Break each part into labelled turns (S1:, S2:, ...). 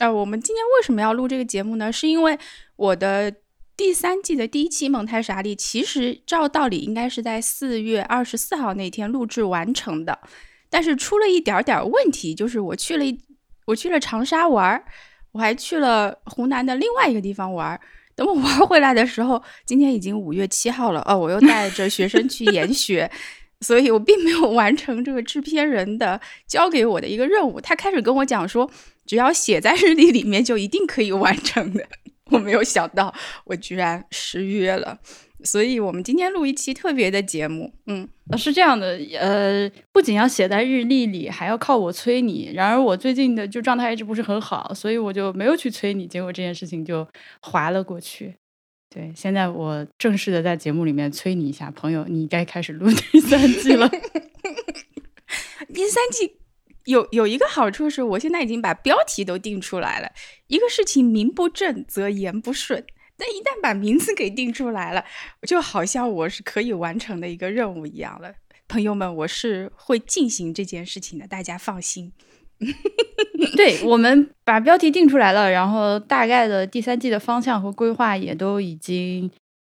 S1: 呃，我们今天为什么要录这个节目呢？是因为我的第三季的第一期蒙太莎利，其实照道理应该是在四月二十四号那天录制完成的，但是出了一点点问题，就是我去了一，我去了长沙玩儿，我还去了湖南的另外一个地方玩儿。等我玩回来的时候，今天已经五月七号了，哦，我又带着学生去研 学。所以我并没有完成这个制片人的交给我的一个任务。他开始跟我讲说，只要写在日历里面就一定可以完成的。我没有想到我居然失约了。所以我们今天录一期特别的节目。嗯，
S2: 是这样的，呃，不仅要写在日历里，还要靠我催你。然而我最近的就状态一直不是很好，所以我就没有去催你。结果这件事情就划了过去。对，现在我正式的在节目里面催你一下，朋友，你该开始录第三季了。
S1: 第三季有有一个好处是，我现在已经把标题都定出来了。一个事情名不正则言不顺，但一旦把名字给定出来了，就好像我是可以完成的一个任务一样了。朋友们，我是会进行这件事情的，大家放心。
S2: 对我们把标题定出来了，然后大概的第三季的方向和规划也都已经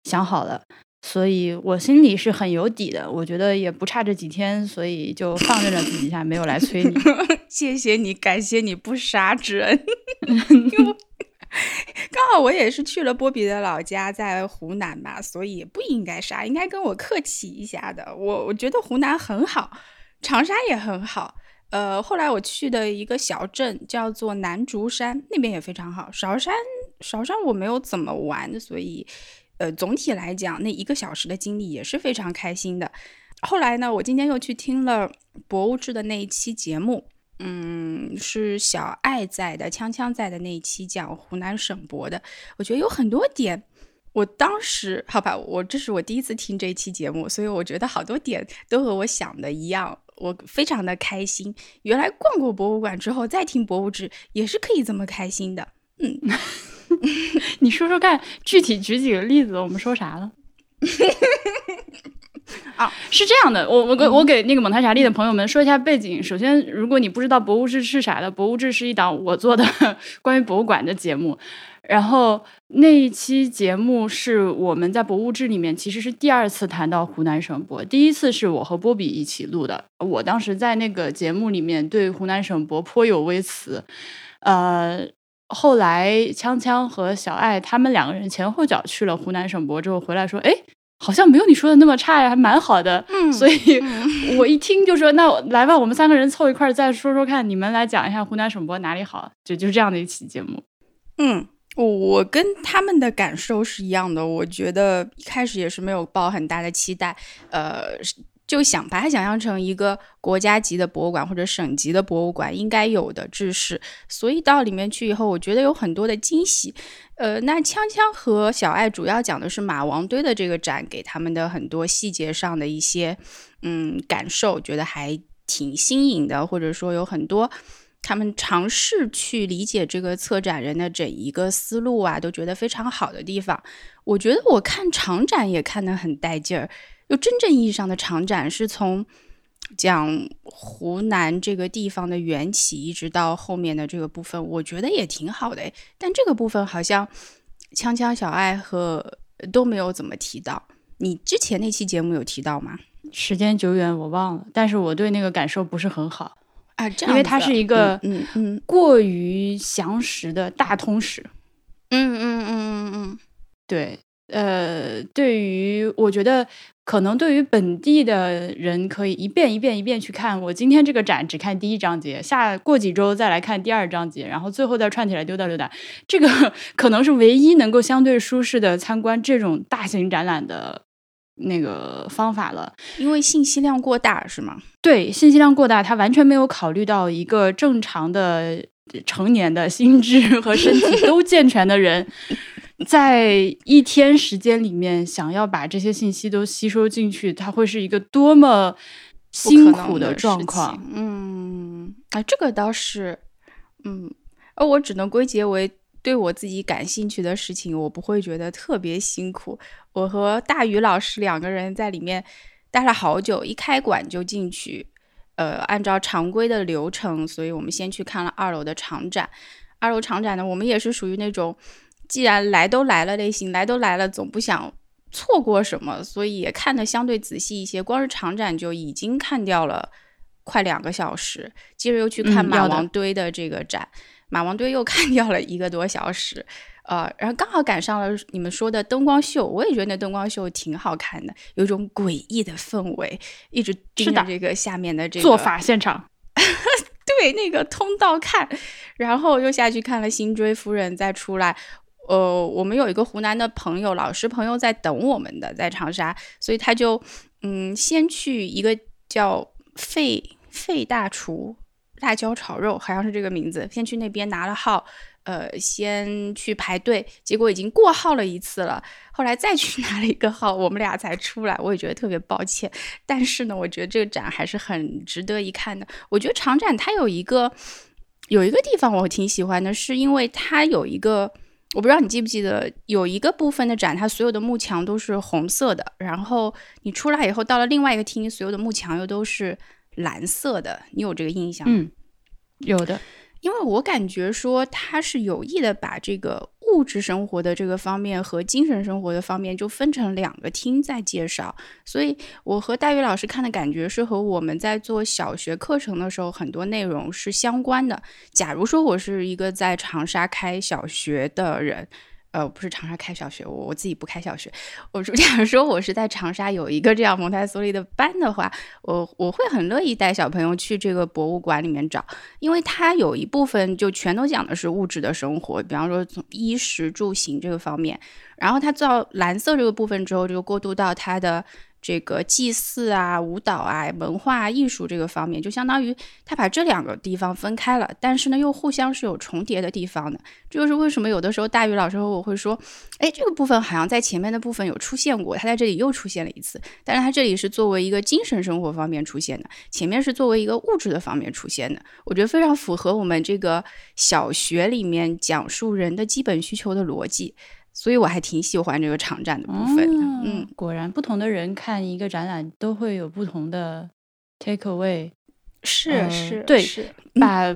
S2: 想好了，所以我心里是很有底的。我觉得也不差这几天，所以就放任了自己一下，没有来催你。
S1: 谢谢你，感谢你不杀之恩。刚好我也是去了波比的老家，在湖南嘛，所以不应该杀，应该跟我客气一下的。我我觉得湖南很好，长沙也很好。呃，后来我去的一个小镇叫做南竹山，那边也非常好。韶山，韶山我没有怎么玩，所以，呃，总体来讲，那一个小时的经历也是非常开心的。后来呢，我今天又去听了博物志的那一期节目，嗯，是小爱在的，锵锵在的那一期讲湖南省博的，我觉得有很多点，我当时好吧，我这是我第一次听这一期节目，所以我觉得好多点都和我想的一样。我非常的开心，原来逛过博物馆之后再听博物志也是可以这么开心的。嗯，
S2: 你说说看，具体举几个例子，我们说啥了？啊，是这样的，我我给我给那个蒙太莎利的朋友们说一下背景。首先，如果你不知道博物志是啥的，博物志是一档我做的 关于博物馆的节目。然后那一期节目是我们在博物志里面其实是第二次谈到湖南省博，第一次是我和波比一起录的。我当时在那个节目里面对湖南省博颇有微词，呃，后来锵锵和小爱他们两个人前后脚去了湖南省博之后回来说，哎，好像没有你说的那么差呀，还蛮好的。嗯，所以我一听就说，那来吧，我们三个人凑一块儿再说说看，你们来讲一下湖南省博哪里好，就就是这样的一期节目。
S1: 嗯。我我跟他们的感受是一样的，我觉得一开始也是没有抱很大的期待，呃，就想把它想象成一个国家级的博物馆或者省级的博物馆应该有的知识，所以到里面去以后，我觉得有很多的惊喜。呃，那锵锵和小爱主要讲的是马王堆的这个展，给他们的很多细节上的一些嗯感受，觉得还挺新颖的，或者说有很多。他们尝试去理解这个策展人的整一个思路啊，都觉得非常好的地方。我觉得我看长展也看得很带劲儿，就真正意义上的长展是从讲湖南这个地方的缘起，一直到后面的这个部分，我觉得也挺好的。但这个部分好像锵锵、小爱和都没有怎么提到。你之前那期节目有提到吗？
S2: 时间久远，我忘了。但是我对那个感受不是很好。
S1: 啊，
S2: 因为它是一个
S1: 嗯嗯
S2: 过于详实的大通史，
S1: 嗯嗯嗯嗯嗯，
S2: 对，呃，对于我觉得可能对于本地的人可以一遍一遍一遍去看。我今天这个展只看第一章节，下过几周再来看第二章节，然后最后再串起来溜达溜达。这个可能是唯一能够相对舒适的参观这种大型展览的。那个方法了，
S1: 因为信息量过大，是吗？
S2: 对，信息量过大，他完全没有考虑到一个正常的成年的心智和身体 都健全的人，在一天时间里面想要把这些信息都吸收进去，它会是一个多么辛苦
S1: 的
S2: 状况。
S1: 嗯，啊，这个倒是，嗯，而我只能归结为。对我自己感兴趣的事情，我不会觉得特别辛苦。我和大宇老师两个人在里面待了好久，一开馆就进去。呃，按照常规的流程，所以我们先去看了二楼的长展。二楼场展呢，我们也是属于那种既然来都来了类型，来都来了，总不想错过什么，所以也看得相对仔细一些。光是长展就已经看掉了快两个小时，接着又去看马王堆的这个展，马王堆又看掉了一个多小时。呃，然后刚好赶上了你们说的灯光秀，我也觉得那灯光秀挺好看的，有一种诡异的氛围，一直盯着这个下面的这个
S2: 做法现场，
S1: 对那个通道看，然后又下去看了辛追夫人，再出来。呃，我们有一个湖南的朋友，老师朋友在等我们的，在长沙，所以他就嗯，先去一个叫费费大厨辣椒炒肉，好像是这个名字，先去那边拿了号。呃，先去排队，结果已经过号了一次了。后来再去 拿了一个号，我们俩才出来。我也觉得特别抱歉，但是呢，我觉得这个展还是很值得一看的。我觉得长展它有一个有一个地方我挺喜欢的，是因为它有一个，我不知道你记不记得，有一个部分的展，它所有的幕墙都是红色的，然后你出来以后到了另外一个厅，所有的幕墙又都是蓝色的。你有这个印象？
S2: 嗯，有的。
S1: 因为我感觉说他是有意的把这个物质生活的这个方面和精神生活的方面就分成两个厅在介绍，所以我和大宇老师看的感觉是和我们在做小学课程的时候很多内容是相关的。假如说我是一个在长沙开小学的人。呃，不是长沙开小学，我我自己不开小学。我假如说我是在长沙有一个这样蒙台梭利的班的话，我我会很乐意带小朋友去这个博物馆里面找，因为它有一部分就全都讲的是物质的生活，比方说从衣食住行这个方面，然后它到蓝色这个部分之后，就过渡到它的。这个祭祀啊、舞蹈啊、文化艺术这个方面，就相当于他把这两个地方分开了，但是呢，又互相是有重叠的地方的。这就是为什么有的时候大宇老师和我会说，哎，这个部分好像在前面的部分有出现过，他在这里又出现了一次，但是他这里是作为一个精神生活方面出现的，前面是作为一个物质的方面出现的。我觉得非常符合我们这个小学里面讲述人的基本需求的逻辑。所以我还挺喜欢这个场展的部分的。嗯，
S2: 果然不同的人看一个展览都会有不同的 take away。
S1: 是是，
S2: 对，是把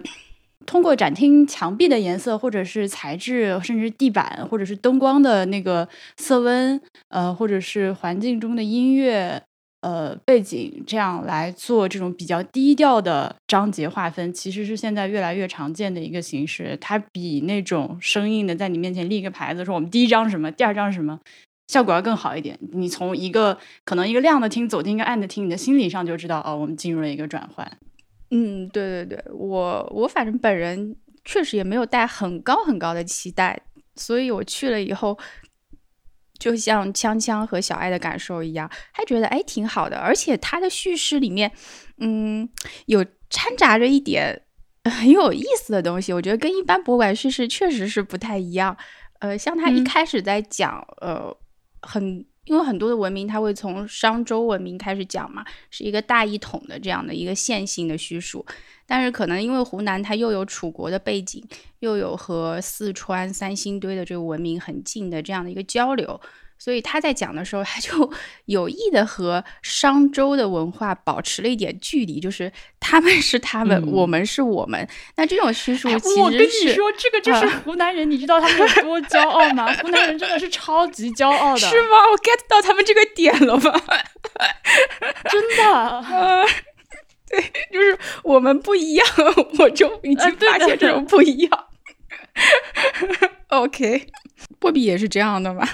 S2: 通过展厅墙壁的颜色，或者是材质，甚至地板，或者是灯光的那个色温，呃，或者是环境中的音乐。呃，背景这样来做这种比较低调的章节划分，其实是现在越来越常见的一个形式。它比那种生硬的在你面前立一个牌子说我们第一章是什么，第二章是什么，效果要更好一点。你从一个可能一个亮的厅走进一个暗的厅，你的心理上就知道哦，我们进入了一个转换。
S1: 嗯，对对对，我我反正本人确实也没有带很高很高的期待，所以我去了以后。就像锵锵和小爱的感受一样，还觉得哎挺好的，而且他的叙事里面，嗯，有掺杂着一点 很有意思的东西。我觉得跟一般博物馆叙事确实是不太一样。呃，像他一开始在讲，呃，很因为很多的文明，它会从商周文明开始讲嘛，是一个大一统的这样的一个线性的叙述。但是可能因为湖南它又有楚国的背景，又有和四川三星堆的这个文明很近的这样的一个交流，所以他在讲的时候，他就 有意的和商周的文化保持了一点距离，就是他们是他们，我们是我们。那这种叙述，
S2: 我跟你说，这个就是湖南人，你知道他们有多骄傲吗？湖南人真的是超级骄傲的，
S1: 是吗？我 get 到他们这个点了吗？
S2: 真的。
S1: 对，就是我们不一样，我就已经发现这种不一样。OK，波比也是这样的吗？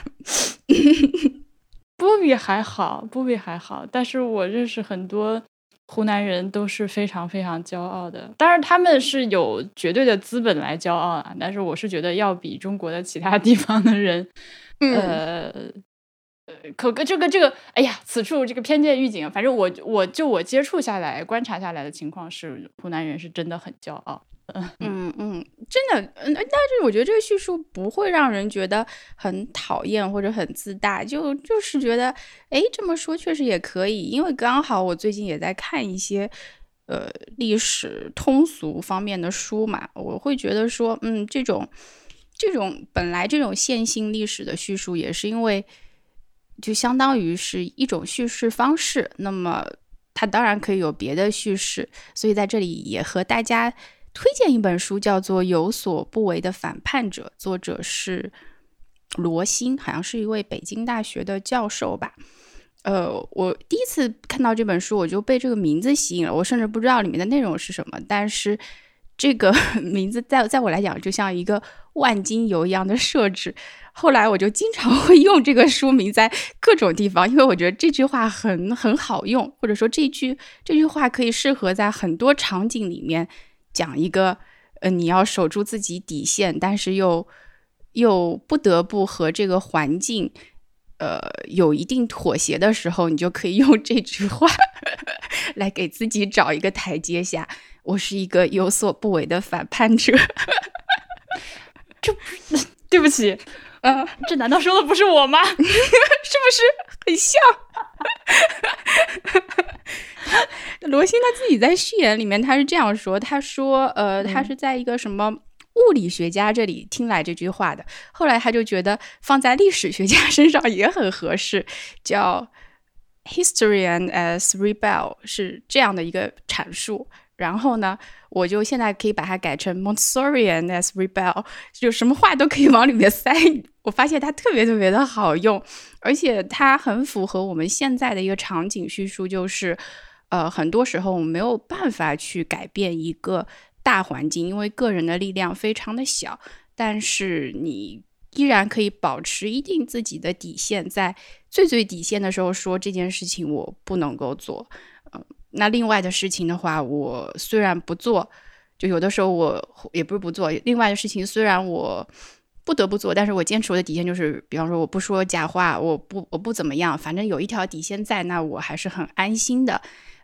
S2: 波比还好，波比还好，但是我认识很多湖南人都是非常非常骄傲的，当然他们是有绝对的资本来骄傲啊，但是我是觉得要比中国的其他地方的人，呃。可个这个这个，哎呀，此处这个偏见预警。反正我我就我接触下来、观察下来的情况是，湖南人是真的很骄傲。
S1: 嗯嗯，真的。嗯，但是我觉得这个叙述不会让人觉得很讨厌或者很自大，就就是觉得，哎，这么说确实也可以。因为刚好我最近也在看一些呃历史通俗方面的书嘛，我会觉得说，嗯，这种这种本来这种线性历史的叙述，也是因为。就相当于是一种叙事方式，那么它当然可以有别的叙事，所以在这里也和大家推荐一本书，叫做《有所不为的反叛者》，作者是罗欣，好像是一位北京大学的教授吧。呃，我第一次看到这本书，我就被这个名字吸引了，我甚至不知道里面的内容是什么，但是这个 名字在在我来讲，就像一个万金油一样的设置。后来我就经常 会用这个书名在各种地方，因为我觉得这句话很很好用，或者说这句这句话可以适合在很多场景里面讲一个，呃，你要守住自己底线，但是又又不得不和这个环境。呃，有一定妥协的时候，你就可以用这句话 来给自己找一个台阶下。我是一个有所不为的反叛者，
S2: 这不是对不起，呃，这难道说的不是我吗？是不
S1: 是很像？罗欣他自己在序言里面他是这样说，他说，呃，他是在一个什么？物理学家这里听来这句话的，后来他就觉得放在历史学家身上也很合适，叫 “historian as rebel” 是这样的一个阐述。然后呢，我就现在可以把它改成 “Montessorian as rebel”，就什么话都可以往里面塞。我发现它特别特别的好用，而且它很符合我们现在的一个场景叙述，就是呃，很多时候我们没有办法去改变一个。大环境，因为个人的力量非常的小，但是你依然可以保持一定自己的底线，在最最底线的时候说这件事情我不能够做，那另外的事情的话，我虽然不做，就有的时候我也不是不做，另外的事情虽然我不得不做，但是我坚持我的底线就是，比方说我不说假话，我不我不怎么样，反正有一条底线在，那我还是很安心的，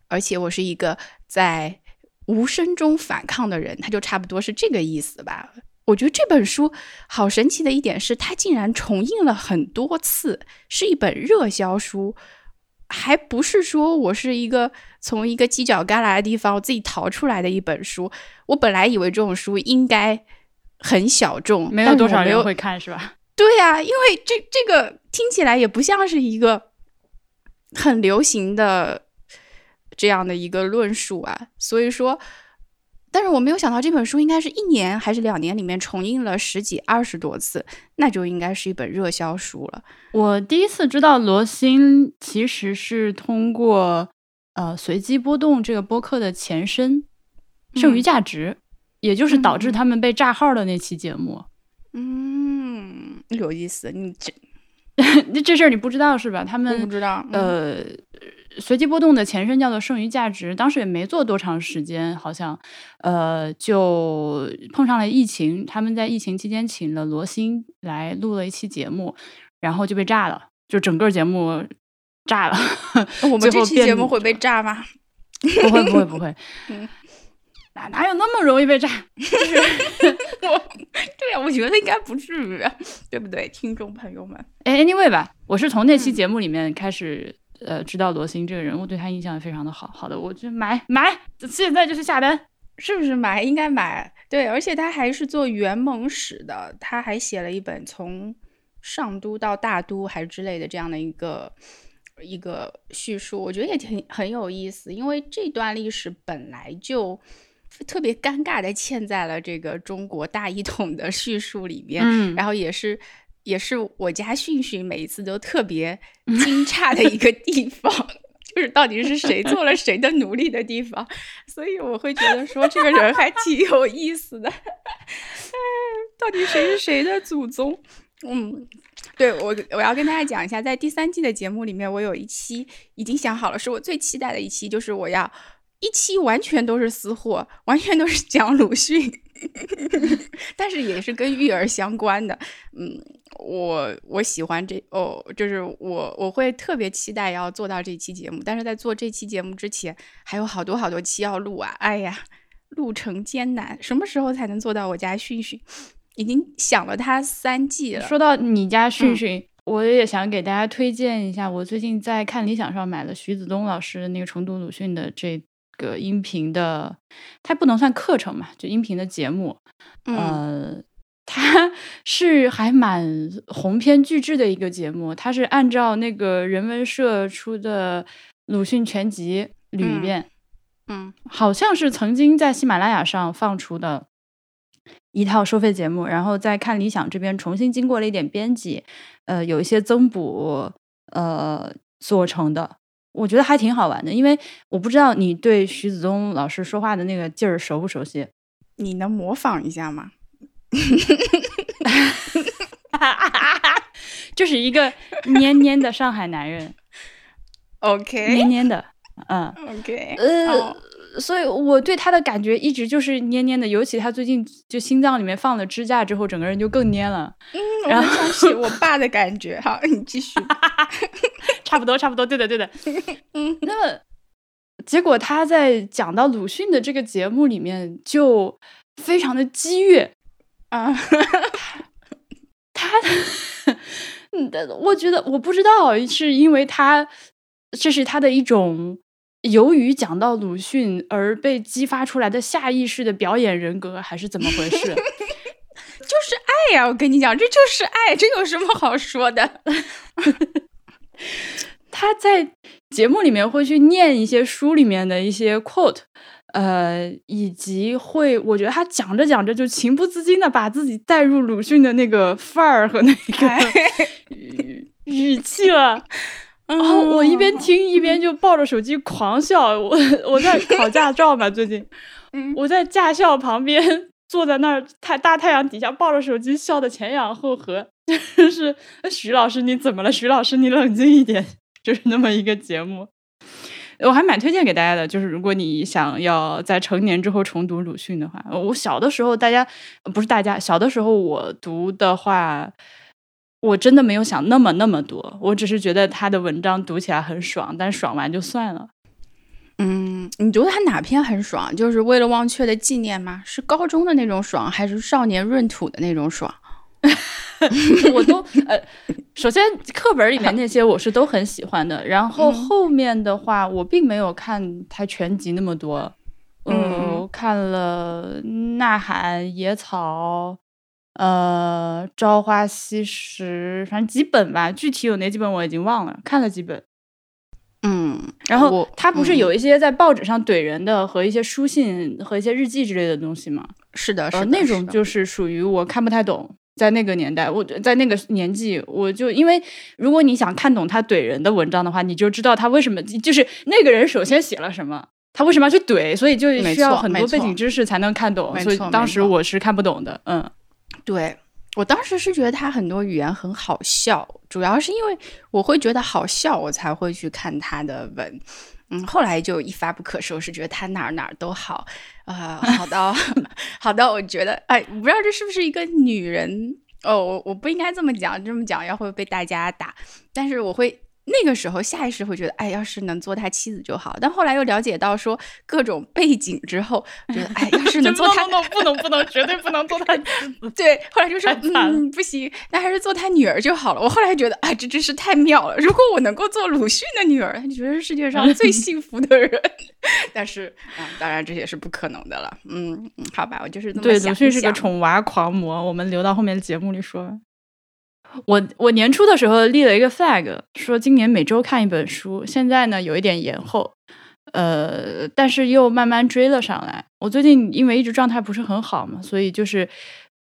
S1: 而且我是一个在。无声中反抗的人，他就差不多是这个意思吧。我觉得这本书好神奇的一点是，它竟然重印了很多次，是一本热销书，还不是说我是一个从一个犄角旮旯的地方我自己逃出来的一本书。我本来以为这种书应该很小众，
S2: 没有多少人会看，是吧？
S1: 对呀，因为这这个听起来也不像是一个很流行的。这样的一个论述啊，所以说，但是我没有想到这本书应该是一年还是两年里面重印了十几二十多次，那就应该是一本热销书了。
S2: 我第一次知道罗欣其实是通过呃随机波动这个播客的前身剩余价值，也就是导致他们被炸号的那期节目。
S1: 嗯，有意思，你这
S2: 这事儿你不知道是吧？他们
S1: 不知道，
S2: 呃。随机波动的前身叫做剩余价值，当时也没做多长时间，好像，呃，就碰上了疫情。他们在疫情期间请了罗欣来录了一期节目，然后就被炸了，就整个节目炸了。
S1: 我 们这期节目会被炸吗？
S2: 不会，不会，不会。哪哪有那么容易被炸？
S1: 我，对呀，我觉得应该不至于，对不对，听众朋友们？
S2: 哎，anyway 吧，我是从那期节目里面开始。呃，知道罗欣这个人物，对他印象也非常的好。好的，我就买买，现在就去下单，
S1: 是不是买？应该买。对，而且他还是做元蒙史的，他还写了一本从上都到大都还是之类的这样的一个一个叙述，我觉得也挺很有意思。因为这段历史本来就特别尴尬的嵌在了这个中国大一统的叙述里面，
S2: 嗯，
S1: 然后也是。也是我家迅迅每一次都特别惊诧的一个地方，就是到底是谁做了谁的奴隶的地方，所以我会觉得说这个人还挺有意思的。到底谁是谁的祖宗？嗯，对我我要跟大家讲一下，在第三季的节目里面，我有一期已经想好了，是我最期待的一期，就是我要一期完全都是私货，完全都是讲鲁迅，但是也是跟育儿相关的，嗯。我我喜欢这哦，就是我我会特别期待要做到这期节目，但是在做这期节目之前，还有好多好多期要录啊！哎呀，路程艰难，什么时候才能做到我家迅迅？已经想了他三季了。
S2: 说到你家训训，我也想给大家推荐一下，我最近在看理想上买了徐子东老师的那个重读鲁迅的这个音频的，它不能算课程嘛，就音频的节目，
S1: 嗯。
S2: 它 是还蛮鸿篇巨制的一个节目，它是按照那个人文社出的鲁迅全集捋一遍，
S1: 嗯，
S2: 好像是曾经在喜马拉雅上放出的一套收费节目，然后再看理想这边重新经过了一点编辑，呃，有一些增补，呃，做成的。我觉得还挺好玩的，因为我不知道你对徐子东老师说话的那个劲儿熟不熟悉？
S1: 你能模仿一下吗？
S2: 就是一个蔫蔫的上海男人，
S1: OK，
S2: 蔫蔫的，嗯
S1: ，OK，
S2: 呃，所以我对他的感觉一直就是蔫蔫的，尤其他最近就心脏里面放了支架之后，整个人就更蔫了。
S1: 嗯，然后想起我爸的感觉。好，你继续。
S2: 差不多，差不多，对的，对的。嗯，那么结果他在讲到鲁迅的这个节目里面，就非常的激越
S1: 啊。
S2: 他，嗯，我觉得我不知道是因为他这是他的一种由于讲到鲁迅而被激发出来的下意识的表演人格，还是怎么回事？
S1: 就是爱呀！我跟你讲，这就是爱，这有什么好说的？
S2: 他在节目里面会去念一些书里面的一些 quote，呃，以及会，我觉得他讲着讲着就情不自禁的把自己带入鲁迅的那个范儿和那个语语气了。然后我一边听一边就抱着手机狂笑。我我在考驾照嘛，最近，我在驾校旁边坐在那儿太大太阳底下抱着手机笑的前仰后合。就是徐老师，你怎么了？徐老师，你冷静一点。就是那么一个节目，我还蛮推荐给大家的。就是如果你想要在成年之后重读鲁迅的话，我小的时候大家不是大家小的时候我读的话，我真的没有想那么那么多。我只是觉得他的文章读起来很爽，但爽完就算了。
S1: 嗯，你读他哪篇很爽？就是为了忘却的纪念吗？是高中的那种爽，还是少年闰土的那种爽？
S2: 我都呃，首先课本里面那些我是都很喜欢的，然后后面的话我并没有看他全集那么多，嗯，看了《呐喊》《野草》呃《朝花夕拾》，反正几本吧，具体有哪几本我已经忘了，看了几本。
S1: 嗯，
S2: 然后他不是有一些在报纸上怼人的和一些书信和一些日记之类的东西吗？
S1: 是的，是
S2: 那种就是属于我看不太懂。在那个年代，我在那个年纪，我就因为如果你想看懂他怼人的文章的话，你就知道他为什么就是那个人首先写了什么，他为什么要去怼，所以就需要很多背景知识才能看懂。所以当时我是看不懂的。嗯，
S1: 对我当时是觉得他很多语言很好笑，主要是因为我会觉得好笑，我才会去看他的文。嗯，后来就一发不可收拾，觉得他哪儿哪儿都好，啊，好到 好到我觉得，哎，我不知道这是不是一个女人哦，我我不应该这么讲，这么讲要会被大家打，但是我会。那个时候下意识会觉得，哎，要是能做他妻子就好。但后来又了解到说各种背景之后，觉得，哎，要是能做他，
S2: 不能不能不能，绝对不能做他妻子。
S1: 对，后来就说，嗯，不行，那还是做他女儿就好了。我后来觉得，啊，这真是太妙了。如果我能够做鲁迅的女儿，你觉得是世界上最幸福的人。但是，啊，当然这也是不可能的了。嗯，好吧，我就是这么
S2: 想。对，鲁迅是个宠娃狂魔，我们留到后面的节目里说。我我年初的时候立了一个 flag，说今年每周看一本书。现在呢有一点延后，呃，但是又慢慢追了上来。我最近因为一直状态不是很好嘛，所以就是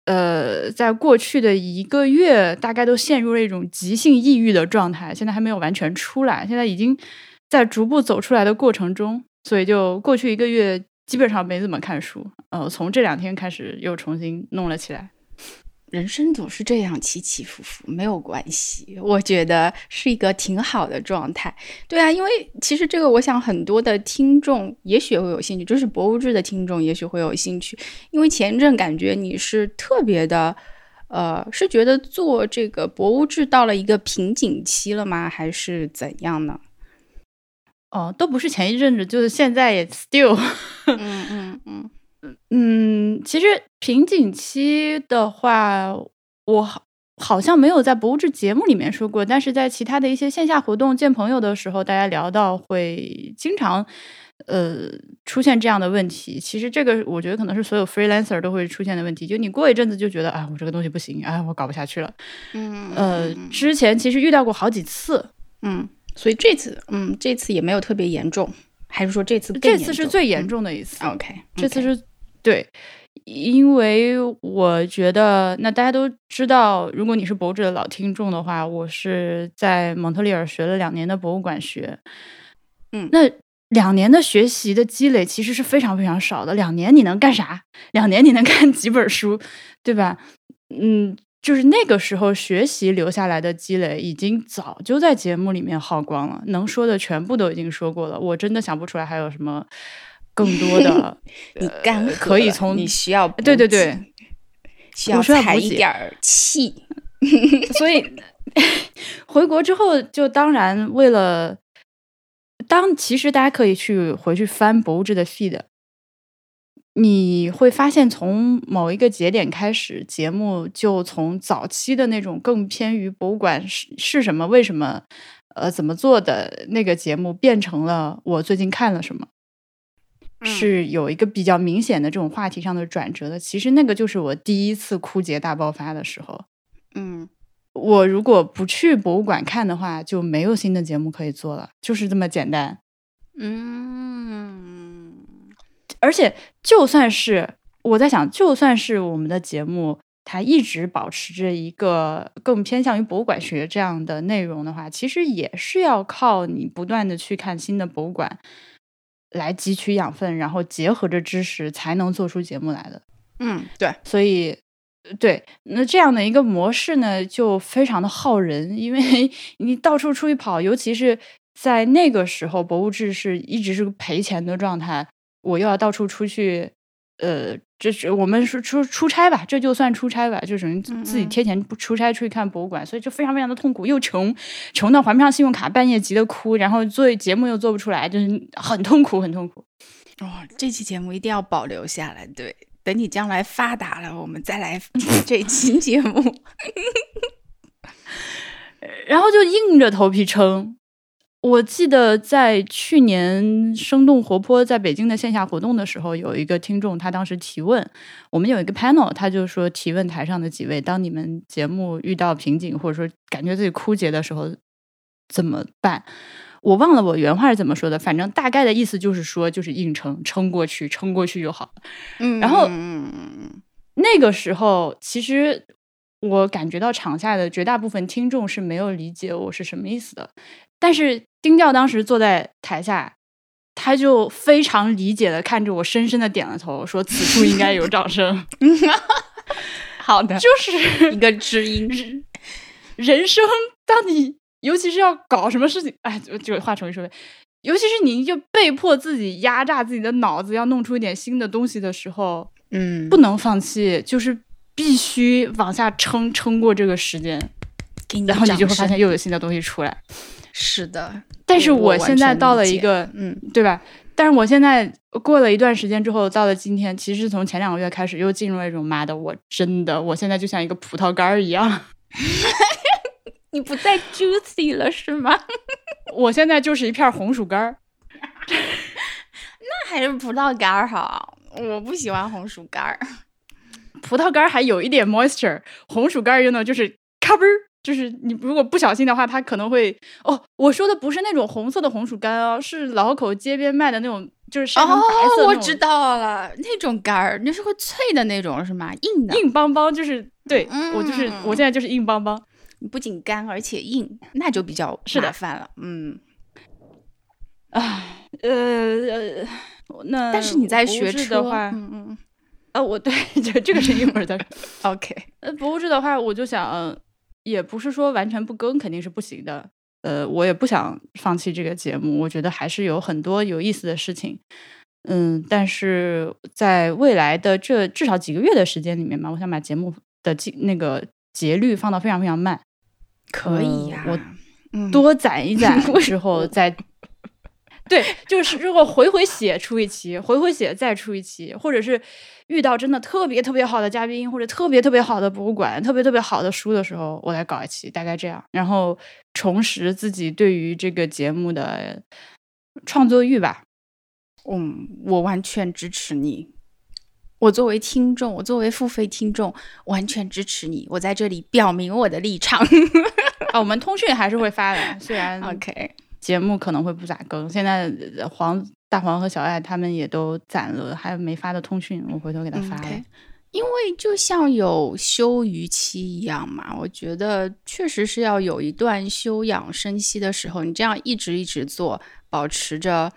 S2: 呃，在过去的一个月，大概都陷入了一种急性抑郁的状态。现在还没有完全出来，现在已经在逐步走出来的过程中。所以就过去一个月基本上没怎么看书，呃，从这两天开始又重新弄了起来。
S1: 人生总是这样起起伏伏，没有关系，我觉得是一个挺好的状态。对啊，因为其实这个，我想很多的听众也许会有兴趣，就是博物志的听众也许会有兴趣，因为前一阵感觉你是特别的，呃，是觉得做这个博物志到了一个瓶颈期了吗？还是怎样呢？
S2: 哦，都不是前一阵子，就是现在也 still，
S1: 嗯 嗯嗯。
S2: 嗯，其实瓶颈期的话，我好好像没有在博物志节目里面说过，但是在其他的一些线下活动见朋友的时候，大家聊到会经常呃出现这样的问题。其实这个我觉得可能是所有 freelancer 都会出现的问题，就你过一阵子就觉得啊，我这个东西不行，哎，我搞不下去了。
S1: 嗯，
S2: 呃，之前其实遇到过好几次，
S1: 嗯，所以这次，嗯，这次也没有特别严重。还是说这次
S2: 这次是最严重的一次
S1: ？OK，
S2: 这次是对，因为我觉得那大家都知道，如果你是博主的老听众的话，我是在蒙特利尔学了两年的博物馆学，
S1: 嗯，
S2: 那两年的学习的积累其实是非常非常少的。两年你能干啥？两年你能看几本书，对吧？嗯。就是那个时候学习留下来的积累，已经早就在节目里面耗光了，能说的全部都已经说过了。我真的想不出来还有什么更多的。
S1: 你干
S2: 可以从
S1: 你需要
S2: 对对对，
S1: 需要
S2: 踩
S1: 一点气。
S2: 所以 回国之后，就当然为了当，其实大家可以去回去翻博物志的 feed。你会发现，从某一个节点开始，节目就从早期的那种更偏于博物馆是是什么、为什么、呃怎么做的那个节目，变成了我最近看了什么，是有一个比较明显的这种话题上的转折的。其实那个就是我第一次枯竭大爆发的时候。
S1: 嗯，
S2: 我如果不去博物馆看的话，就没有新的节目可以做了，就是这么简单。
S1: 嗯。
S2: 而且，就算是我在想，就算是我们的节目，它一直保持着一个更偏向于博物馆学这样的内容的话，其实也是要靠你不断的去看新的博物馆，来汲取养分，然后结合着知识，才能做出节目来的。
S1: 嗯，对。
S2: 所以，对，那这样的一个模式呢，就非常的耗人，因为 你到处出去跑，尤其是在那个时候，博物志是一直是个赔钱的状态。我又要到处出去，呃，这是我们说出出差吧，这就算出差吧，就等于自己贴钱不出差出去看博物馆，所以就非常非常的痛苦，又穷，穷到还不上信用卡，半夜急得哭，然后做节目又做不出来，就是很痛苦，很痛苦。
S1: 哦，这期节目一定要保留下来，对，等你将来发达了，我们再来 这期节目，
S2: 然后就硬着头皮撑。我记得在去年生动活泼在北京的线下活动的时候，有一个听众，他当时提问，我们有一个 panel，他就说提问台上的几位，当你们节目遇到瓶颈或者说感觉自己枯竭的时候怎么办？我忘了我原话是怎么说的，反正大概的意思就是说，就是硬撑，撑过去，撑过去就好。
S1: 嗯，
S2: 然后那个时候，其实我感觉到场下的绝大部分听众是没有理解我是什么意思的，但是。丁调当时坐在台下，他就非常理解的看着我，深深的点了头，说：“此处应该有掌声。”
S1: 好的，
S2: 就是
S1: 一个知音。
S2: 人生，当你尤其是要搞什么事情，哎，就就话重新说，尤其是你就被迫自己压榨自己的脑子，要弄出一点新的东西的时候，
S1: 嗯，
S2: 不能放弃，就是必须往下撑，撑过这个时间，然后你就会发现又有新的东西出来。
S1: 是的，
S2: 但是我现在到了一个，嗯，对吧？但是我现在过了一段时间之后，到了今天，其实从前两个月开始，又进入了一种妈的，我真的，我现在就像一个葡萄干儿一样，
S1: 你不再 juicy 了是吗？
S2: 我现在就是一片红薯干儿，
S1: 那还是葡萄干儿好，我不喜欢红薯干儿，
S2: 葡萄干儿还有一点 moisture，红薯干儿用的就是咔嘣儿。就是你如果不小心的话，它可能会哦。我说的不是那种红色的红薯干哦，是老口街边卖的那种，就是晒成白色。
S1: 哦，我知道了，那种干儿，那是会脆的那种是吗？硬的，
S2: 硬邦邦，就是对我就是我现在就是硬邦邦。
S1: 你不仅干而且硬，那就比较麻烦了。嗯，
S2: 唉，呃，那
S1: 但是你在学
S2: 车的话，
S1: 嗯嗯，
S2: 啊，我 对，这这个是一会儿再说。
S1: OK，
S2: 呃，博物志的话，我就想。也不是说完全不更肯定是不行的，呃，我也不想放弃这个节目，我觉得还是有很多有意思的事情，嗯，但是在未来的这至少几个月的时间里面嘛，我想把节目的节那个节律放到非常非常慢，
S1: 可以呀，
S2: 我多攒一攒 之后再。对，就是如果回回写出一期，回回写再出一期，或者是遇到真的特别特别好的嘉宾，或者特别特别好的博物馆，特别特别好的书的时候，我来搞一期，大概这样，然后重拾自己对于这个节目的创作欲吧。
S1: 嗯，我完全支持你。我作为听众，我作为付费听众，完全支持你。我在这里表明我的立场。
S2: 啊，我们通讯还是会发的，虽然
S1: OK。
S2: 节目可能会不咋更，现在黄大黄和小爱他们也都攒了还没发的通讯，我回头给他发了。
S1: 因为就像有休渔期一样嘛，我觉得确实是要有一段休养生息的时候。你这样一直一直做，保持着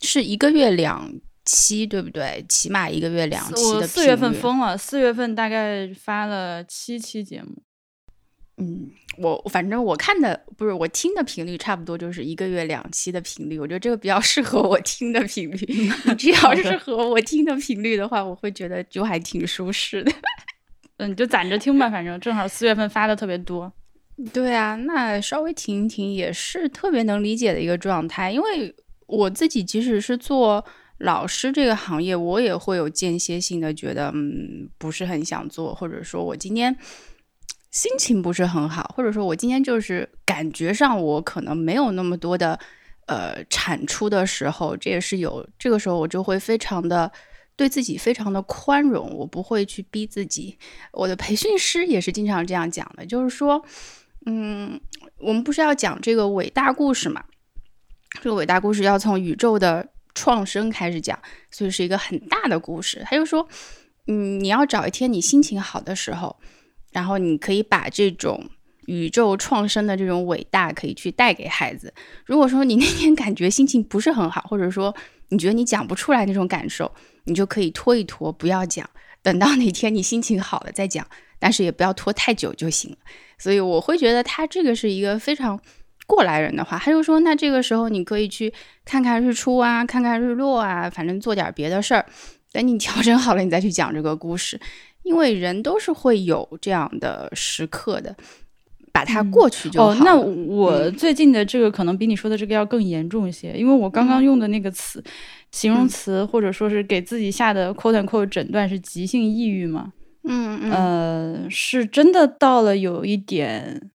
S1: 是一个月两期，对不对？起码一个月两期的。
S2: 四月份疯了，四月份大概发了七期节目。
S1: 嗯，我反正我看的不是我听的频率，差不多就是一个月两期的频率。我觉得这个比较适合我听的频率。只要是和我听的频率的话，我会觉得就还挺舒适的。
S2: 嗯，就攒着听吧，反正正好四月份发的特别多。
S1: 对啊，那稍微停一停也是特别能理解的一个状态。因为我自己即使是做老师这个行业，我也会有间歇性的觉得，嗯，不是很想做，或者说我今天。心情不是很好，或者说我今天就是感觉上我可能没有那么多的呃产出的时候，这也是有这个时候我就会非常的对自己非常的宽容，我不会去逼自己。我的培训师也是经常这样讲的，就是说，嗯，我们不是要讲这个伟大故事嘛？这个伟大故事要从宇宙的创生开始讲，所以是一个很大的故事。他就说，嗯，你要找一天你心情好的时候。然后你可以把这种宇宙创生的这种伟大，可以去带给孩子。如果说你那天感觉心情不是很好，或者说你觉得你讲不出来那种感受，你就可以拖一拖，不要讲，等到哪天你心情好了再讲。但是也不要拖太久就行了。所以我会觉得他这个是一个非常过来人的话。他就说，那这个时候你可以去看看日出啊，看看日落啊，反正做点别的事儿。等你调整好了，你再去讲这个故事。因为人都是会有这样的时刻的，把它过去就好。
S2: 哦，那我最近的这个可能比你说的这个要更严重一些，因为我刚刚用的那个词，形容词或者说是给自己下的 “quote unquote” 诊断是急性抑郁嘛？
S1: 嗯嗯，
S2: 呃，是真的到了有一点，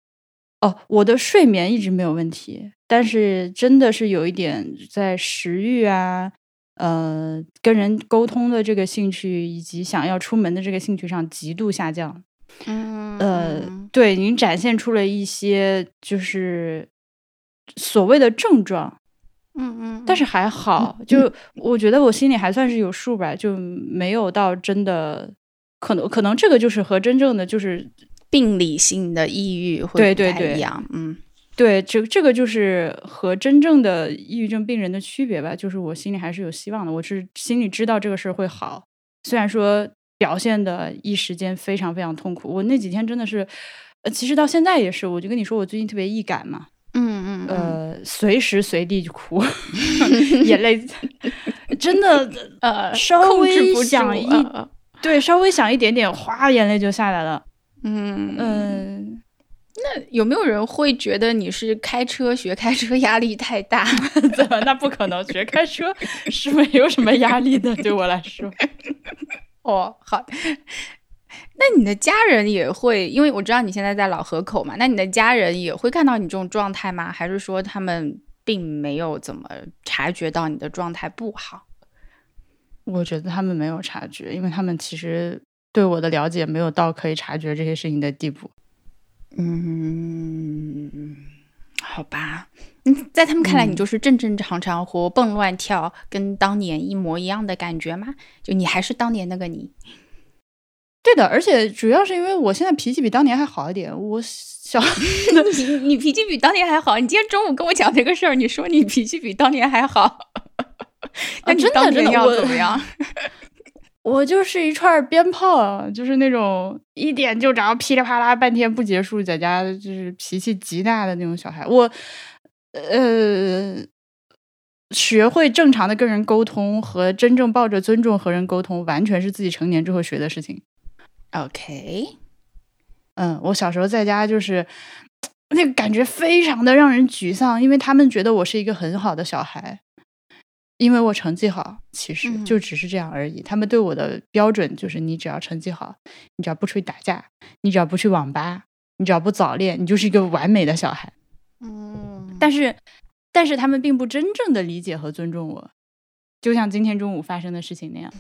S2: 哦，我的睡眠一直没有问题，但是真的是有一点在食欲啊。呃，跟人沟通的这个兴趣，以及想要出门的这个兴趣上极度下降。
S1: 嗯，
S2: 呃，对，您展现出了一些就是所谓的症状。
S1: 嗯嗯，
S2: 但是还好，就 我觉得我心里还算是有数吧，就没有到真的可能，可能这个就是和真正的就是
S1: 病理性的抑郁会不太一样。嗯。
S2: 对，这这个就是和真正的抑郁症病人的区别吧。就是我心里还是有希望的，我是心里知道这个事儿会好。虽然说表现的一时间非常非常痛苦，我那几天真的是，呃，其实到现在也是。我就跟你说，我最近特别易感嘛，
S1: 嗯
S2: 嗯，呃，随时随地就哭，眼泪真的
S1: 呃
S2: 稍微想一，对，稍微想一点点，哗，眼泪就下来了。
S1: 嗯
S2: 嗯。
S1: 那有没有人会觉得你是开车学开车压力太大？
S2: 怎么？那不可能，学开车是没有什么压力的，对我来说。
S1: 哦，好。那你的家人也会，因为我知道你现在在老河口嘛，那你的家人也会看到你这种状态吗？还是说他们并没有怎么察觉到你的状态不好？
S2: 我觉得他们没有察觉，因为他们其实对我的了解没有到可以察觉这些事情的地步。
S1: 嗯，好吧。嗯，在他们看来，你就是正正常常活蹦乱跳，跟当年一模一样的感觉吗？就你还是当年那个你？
S2: 对的，而且主要是因为我现在脾气比当年还好一点。我小
S1: 你你脾气比当年还好？你今天中午跟我讲这个事儿，你说你脾气比当年还好？那
S2: 真的真的
S1: 要怎么样？
S2: 我就是一串鞭炮，就是那种一点就着，噼里啪啦半天不结束，在家就是脾气极大的那种小孩。我，呃，学会正常的跟人沟通和真正抱着尊重和人沟通，完全是自己成年之后学的事情。
S1: OK，
S2: 嗯，我小时候在家就是那个感觉非常的让人沮丧，因为他们觉得我是一个很好的小孩。因为我成绩好，其实就只是这样而已。他们对我的标准就是：你只要成绩好，你只要不出去打架，你只要不去网吧，你只要不早恋，你就是一个完美的小孩。
S1: 嗯，
S2: 但是，但是他们并不真正的理解和尊重我，就像今天中午发生的事情那样。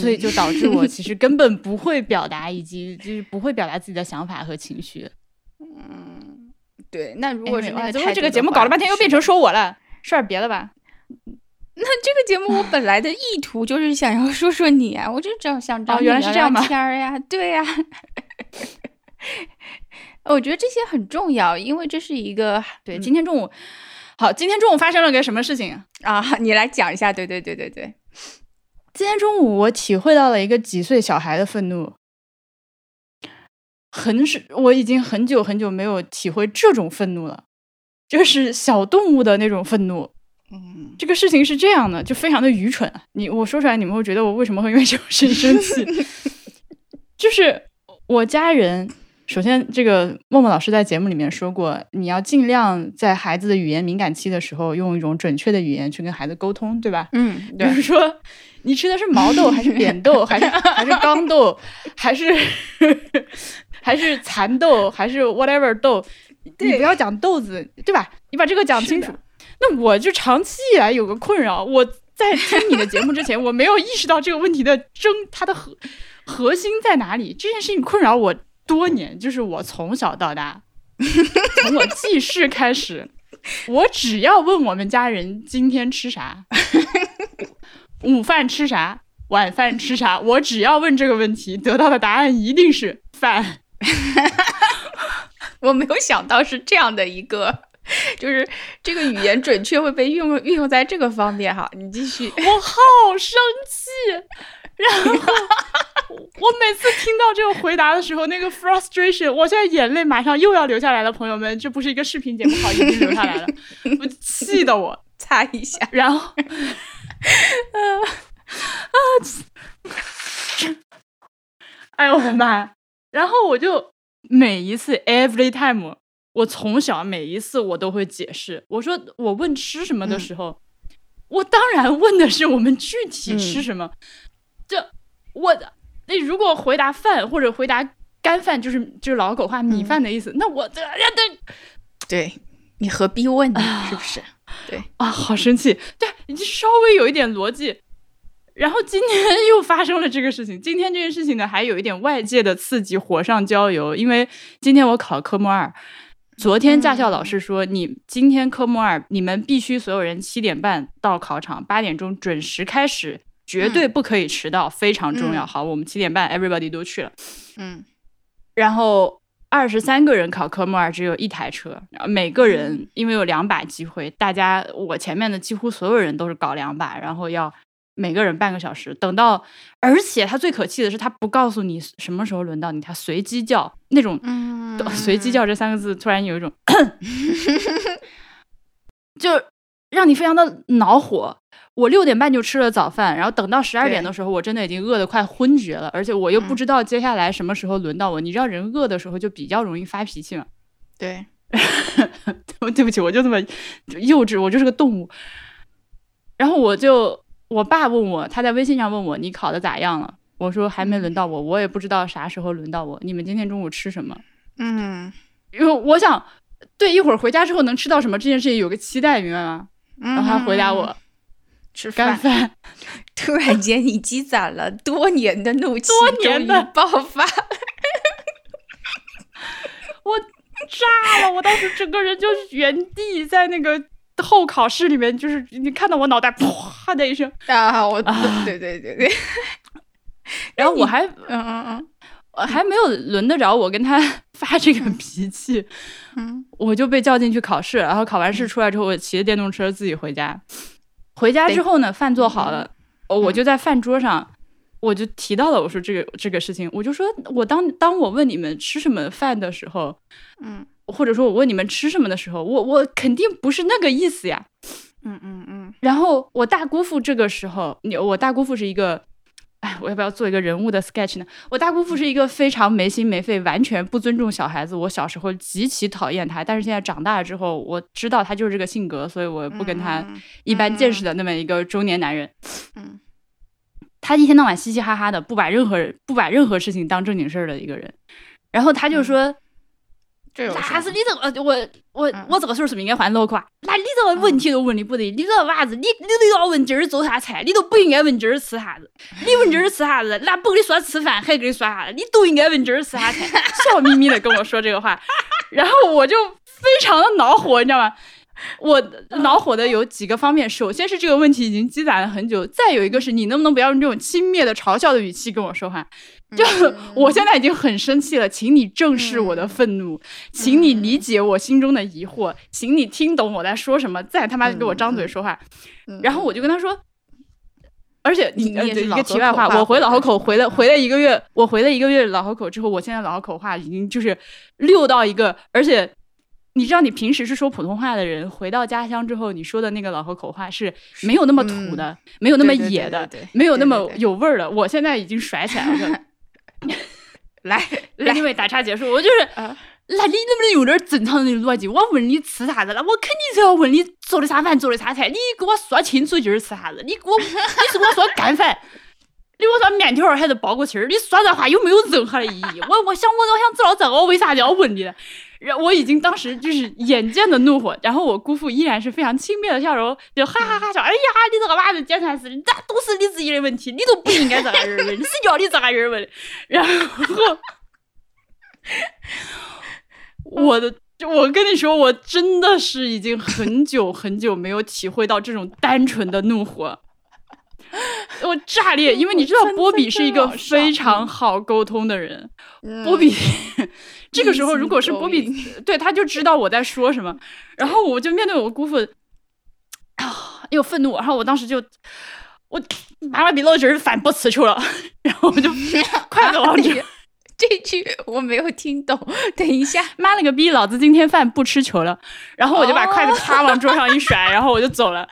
S2: 所以就导致我其实 根本不会表达，以及就是不会表达自己的想法和情绪。
S1: 嗯，对。那如果是那
S2: 个这个节目搞了半天又变成说我了，说点别的吧。
S1: 那那这个节目我本来的意图就是想要说说你啊，我就这样想找
S2: 你聊聊
S1: 天儿呀，对呀。我觉得这些很重要，因为这是一个
S2: 对。今天中午，好，今天中午发生了个什么事情
S1: 啊？你来讲一下。对对对对对。
S2: 今天中午我体会到了一个几岁小孩的愤怒，很是我已经很久很久没有体会这种愤怒了，就是小动物的那种愤怒。嗯，这个事情是这样的，就非常的愚蠢。你我说出来，你们会觉得我为什么会因为这种事情生气？就是我家人。首先，这个默默老师在节目里面说过，你要尽量在孩子的语言敏感期的时候，用一种准确的语言去跟孩子沟通，对吧？
S1: 嗯，
S2: 比如说，你吃的是毛豆还是扁豆，还是还是刚豆，还是还是蚕豆，还是 whatever 豆，你不要讲豆子，对吧？你把这个讲清楚。那我就长期以来有个困扰，我在听你的节目之前，我没有意识到这个问题的争，它的核核心在哪里？这件事情困扰我。多年，就是我从小到大，从我记事开始，我只要问我们家人今天吃啥，午饭吃啥，晚饭吃啥，我只要问这个问题，得到的答案一定是饭。
S1: 我没有想到是这样的一个，就是这个语言准确会被运用运用在这个方面。哈，你继续。
S2: 我好生气。然后我每次听到这个回答的时候，那个 frustration，我现在眼泪马上又要流下来了。朋友们，这不是一个视频节目，好，已经流下来了，我气的我
S1: 擦一下。
S2: 然后，啊啊！哎呦我的妈！然后我就每一次 every time，我从小每一次我都会解释，我说我问吃什么的时候，我当然问的是我们具体吃什么。这我那如果回答饭或者回答干饭，就是就是老狗话米饭的意思。那我这呀对，
S1: 对你何必问呢？是不是？对
S2: 啊，好生气。对你稍微有一点逻辑。然后今天 又发生了这个事情。今天这件事情呢，还有一点外界的刺激，火上浇油。因为今天我考科目二，昨天驾校老师说，你今天科目二，你们必须所有人七点半到考场，八点钟准时开始。绝对不可以迟到，非常重要。好，我们七点半，everybody 都去了。
S1: 嗯，
S2: 然后二十三个人考科目二，只有一台车，每个人因为有两把机会，大家我前面的几乎所有人都是搞两把，然后要每个人半个小时。等到，而且他最可气的是，他不告诉你什么时候轮到你，他随机叫那种。嗯，随机叫这三个字，突然有一种，就让你非常的恼火。我六点半就吃了早饭，然后等到十二点的时候，我真的已经饿得快昏厥了，而且我又不知道接下来什么时候轮到我。你知道人饿的时候就比较容易发脾气嘛？
S1: 对，
S2: 对不起，我就这么幼稚，我就是个动物。然后我就，我爸问我，他在微信上问我你考的咋样了？我说还没轮到我，我也不知道啥时候轮到我。你们今天中午吃什么？
S1: 嗯，
S2: 因为我想对一会儿回家之后能吃到什么这件事情有个期待，明白吗？然后他回答我。
S1: 吃
S2: 干饭，
S1: 突然间你积攒了多年的怒气，
S2: 多年的
S1: 爆发，
S2: 我炸了！我当时整个人就原地在那个候考试里面，就是你看到我脑袋啪的一声。
S1: 啊！我对对对对，
S2: 然后我还
S1: 嗯嗯嗯，
S2: 我还没有轮得着我跟他发这个脾气，
S1: 嗯，
S2: 我就被叫进去考试，然后考完试出来之后，我骑着电动车自己回家。回家之后呢，饭做好了，我就在饭桌上，我就提到了我说这个这个事情，我就说我当当我问你们吃什么饭的时候，
S1: 嗯，
S2: 或者说我问你们吃什么的时候，我我肯定不是那个意思呀，
S1: 嗯嗯嗯，
S2: 然后我大姑父这个时候，你我大姑父是一个。哎，我要不要做一个人物的 sketch 呢？我大姑父是一个非常没心没肺、完全不尊重小孩子。我小时候极其讨厌他，但是现在长大了之后，我知道他就是这个性格，所以我不跟他一般见识的那么一个中年男人。
S1: 嗯，
S2: 他一天到晚嘻嘻哈哈的，不把任何人不把任何事情当正经事儿的一个人。然后他就说。那是你这个，我我我这个时候是不是应该换脑壳啊？那你这个问题都问的不对，你这个娃子，你你都要问今儿做啥菜，你都不应该问今儿吃啥子。你问今儿吃啥子，那不跟你说吃饭，还跟你说啥子？你都应该问今儿吃啥菜。笑眯眯的跟我说这个话，然后我就非常的恼火，你知道吗？我恼火的有几个方面，首先是这个问题已经积攒了很久，再有一个是你能不能不要用这种轻蔑的嘲笑的语气跟我说话？就我现在已经很生气了，请你正视我的愤怒，请你理解我心中的疑惑，请你听懂我在说什么，再他妈给我张嘴说话。然后我就跟他说，而且
S1: 你
S2: 呃，一个题外话，我回老河口回了回了一个月，我回了一个月老河口之后，我现在老河口话已经就是溜到一个，而且。你知道，你平时是说普通话的人，回到家乡之后，你说的那个老河口话是没有那么土的，没有那么野的，没有那么有味儿的。我现在已经甩起来了。
S1: 来来，
S2: 因为打岔结束，我就是，那你能不能有点正常的逻辑？我问你吃啥子了，我肯定是要问你做的啥饭，做的啥菜。你给我说清楚今儿吃啥子？你给我，你是给我说干饭？你给我说面条还是包谷心儿？你说这话有没有任何的意义？我我想我我想知道这个，我为啥要问你呢？然我已经当时就是眼见的怒火，然后我姑父依然是非常轻蔑的笑容，就哈哈哈笑。哎呀，你这个娃子简直是，那都是你自己的问题，你都不应该这样问，谁叫你这样问？然后，我的，我跟你说，我真的是已经很久很久没有体会到这种单纯的怒火。我炸裂，因为你知道波比是一个非常好沟通的人。波比 这个时候，如果是波比，对他就知道我在说什么。然后我就面对我姑父啊，又愤怒。然后我当时就我妈了逼老今儿饭不吃球了。然后我就快乐王
S1: 去。这句我没有听懂。等一下，
S2: 妈了个逼，老子今天饭不吃球了。然后我就把筷子啪往桌上一甩，然后我就走了。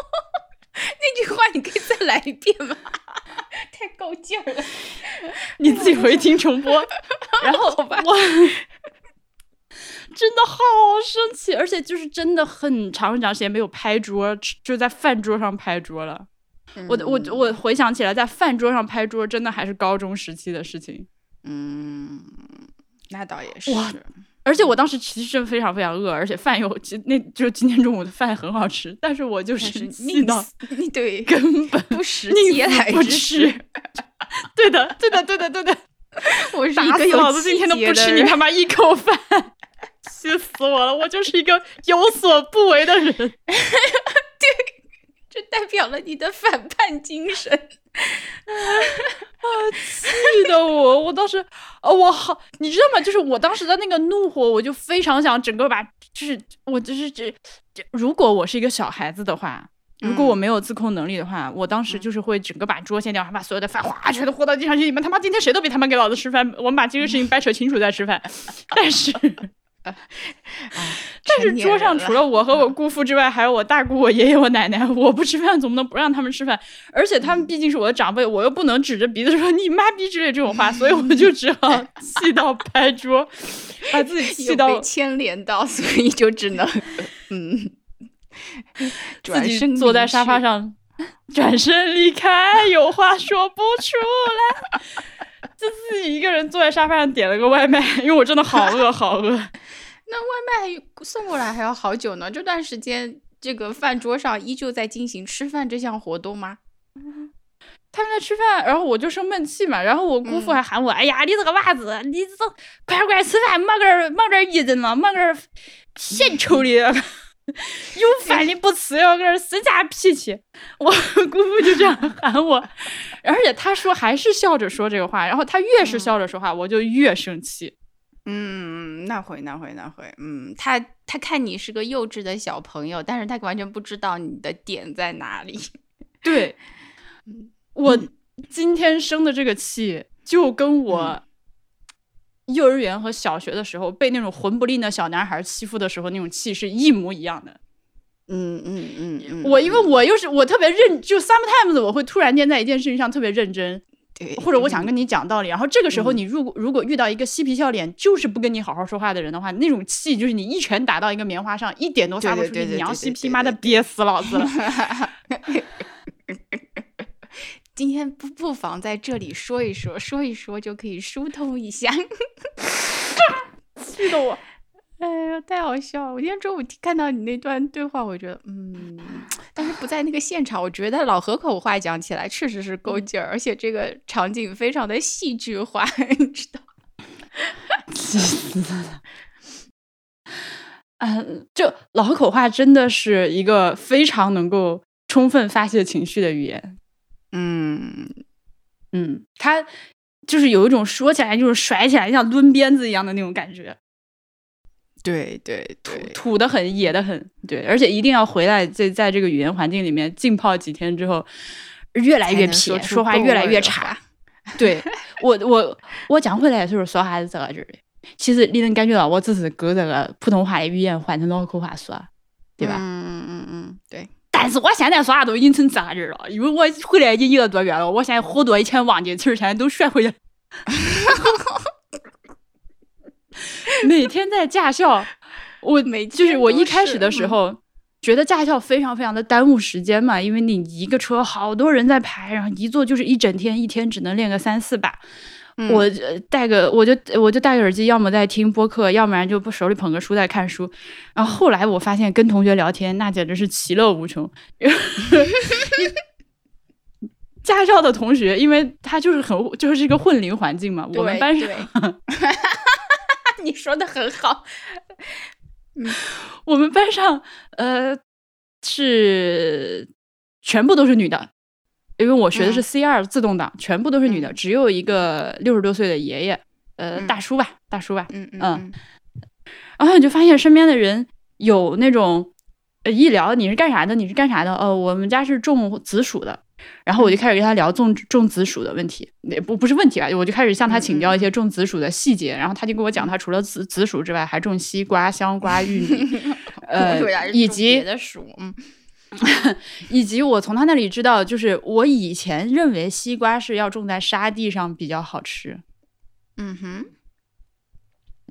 S1: 那句话你可以再来一遍吗？太够劲儿了，
S2: 你自己回听重播。然后我真的好生气，而且就是真的很长很长时间没有拍桌，就在饭桌上拍桌了。我我我回想起来，在饭桌上拍桌，真的还是高中时期的事情。
S1: 嗯，那倒也是。
S2: 而且我当时其实真非常非常饿，而且饭又今那就是今天中午的饭很好吃，但是我就是气到
S1: 对
S2: 根本
S1: 不食嗟来
S2: 不吃。对的，对的，对的，对的。
S1: 我是一个
S2: 老子今天都不吃你他妈一口饭，气死我了！我就是一个有所不为的人。对，
S1: 这代表了你的反叛精神。
S2: 啊！气得我，我当时，哦，我好，你知道吗？就是我当时的那个怒火，我就非常想整个把，就是我就是这，如果我是一个小孩子的话，如果我没有自控能力的话，我当时就是会整个把桌掀掉，还把所有的饭哗全都泼到地上去。你们他妈今天谁都别他妈给老子吃饭，我们把这个事情掰扯清楚再吃饭。但是。但是桌上除了我和我姑父之外，还有我大姑、我爷爷、我奶奶。我不吃饭，总不能不让他们吃饭。而且他们毕竟是我的长辈，我又不能指着鼻子说“你妈逼”之类这种话，所以我就只好 气到拍桌，把自己气到
S1: 牵连到，所以就只能 嗯，
S2: 自己坐在沙发上，转身离开，有话说不出来，就自己一个人坐在沙发上点了个外卖，因为我真的好饿，好饿。
S1: 那外卖送过来还要好久呢？这段时间，这个饭桌上依旧在进行吃饭这项活动吗？
S2: 他们在吃饭，然后我就生闷气嘛。然后我姑父还喊我：“哎呀，你这个娃子，你这快点过来吃饭，忙点忙点一人了，忙个献丑的，有饭你不吃，要搁这生啥脾气？”我姑父就这样 喊我，而且他说还是笑着说这个话，然后他越是笑着说话，我就越生气。
S1: 嗯，那会那会那会，嗯，他他看你是个幼稚的小朋友，但是他完全不知道你的点在哪里。
S2: 对，我今天生的这个气，就跟我幼儿园和小学的时候被那种混不吝的小男孩欺负的时候那种气是一模一样的。
S1: 嗯嗯嗯，
S2: 我因为我又是我特别认，就 sometimes 我会突然间在一件事情上特别认真。或者我想跟你讲道理，然后这个时候你如果如果遇到一个嬉皮笑脸，就是不跟你好好说话的人的话，那种气就是你一拳打到一个棉花上，一点都发不出去。娘西皮妈的憋死老子了！
S1: 今天不不妨在这里说一说，说一说就可以疏通一下。
S2: 气得我！
S1: 哎呀，太好笑了！我今天中午看到你那段对话，我觉得，嗯，但是不在那个现场，我觉得老河口话讲起来确实是够劲儿，而且这个场景非常的戏剧化，你知道？
S2: 气死了！嗯，就老口话真的是一个非常能够充分发泄情绪的语言。
S1: 嗯
S2: 嗯，他就是有一种说起来就是甩起来像抡鞭子一样的那种感觉，
S1: 对对对，
S2: 土的很，野的很，对，而且一定要回来在在这个语言环境里面浸泡几天之后，越来越撇，说话越来越差。对我我我讲回来就是说还是这个句的。其实你能感觉到我只是搁这个普通话的语言换成脑壳话说，对吧？但是我现在说话都已经成这样了，因为我回来已经一个多月了，我现在好多以前忘记词儿，现在都学会了。每天在驾校，我
S1: 每
S2: 就是我一开始的时候觉得驾校非常非常的耽误时间嘛，因为你一个车好多人在排，然后一坐就是一整天，一天只能练个三四把。我戴个，我就我就戴个耳机，要么在听播客，要不然就手里捧个书在看书。然后后来我发现跟同学聊天，那简直是其乐无穷。驾校的同学，因为他就是很就是一个混龄环境嘛，我们班上，
S1: 你说的很好。
S2: 嗯，我们班上呃是全部都是女的。因为我学的是 C 二自动挡，全部都是女的，只有一个六十多岁的爷爷，呃，大叔吧，大叔吧，
S1: 嗯嗯，
S2: 然后你就发现身边的人有那种，呃，一聊你是干啥的，你是干啥的？哦，我们家是种紫薯的，然后我就开始跟他聊种种紫薯的问题，也不不是问题吧，我就开始向他请教一。些种紫薯的细节，然后他就跟我讲，他除了紫紫薯之外，还种西瓜、香瓜、玉米，呃，以及
S1: 别的薯，嗯。
S2: 以及我从他那里知道，就是我以前认为西瓜是要种在沙地上比较好吃。
S1: 嗯哼，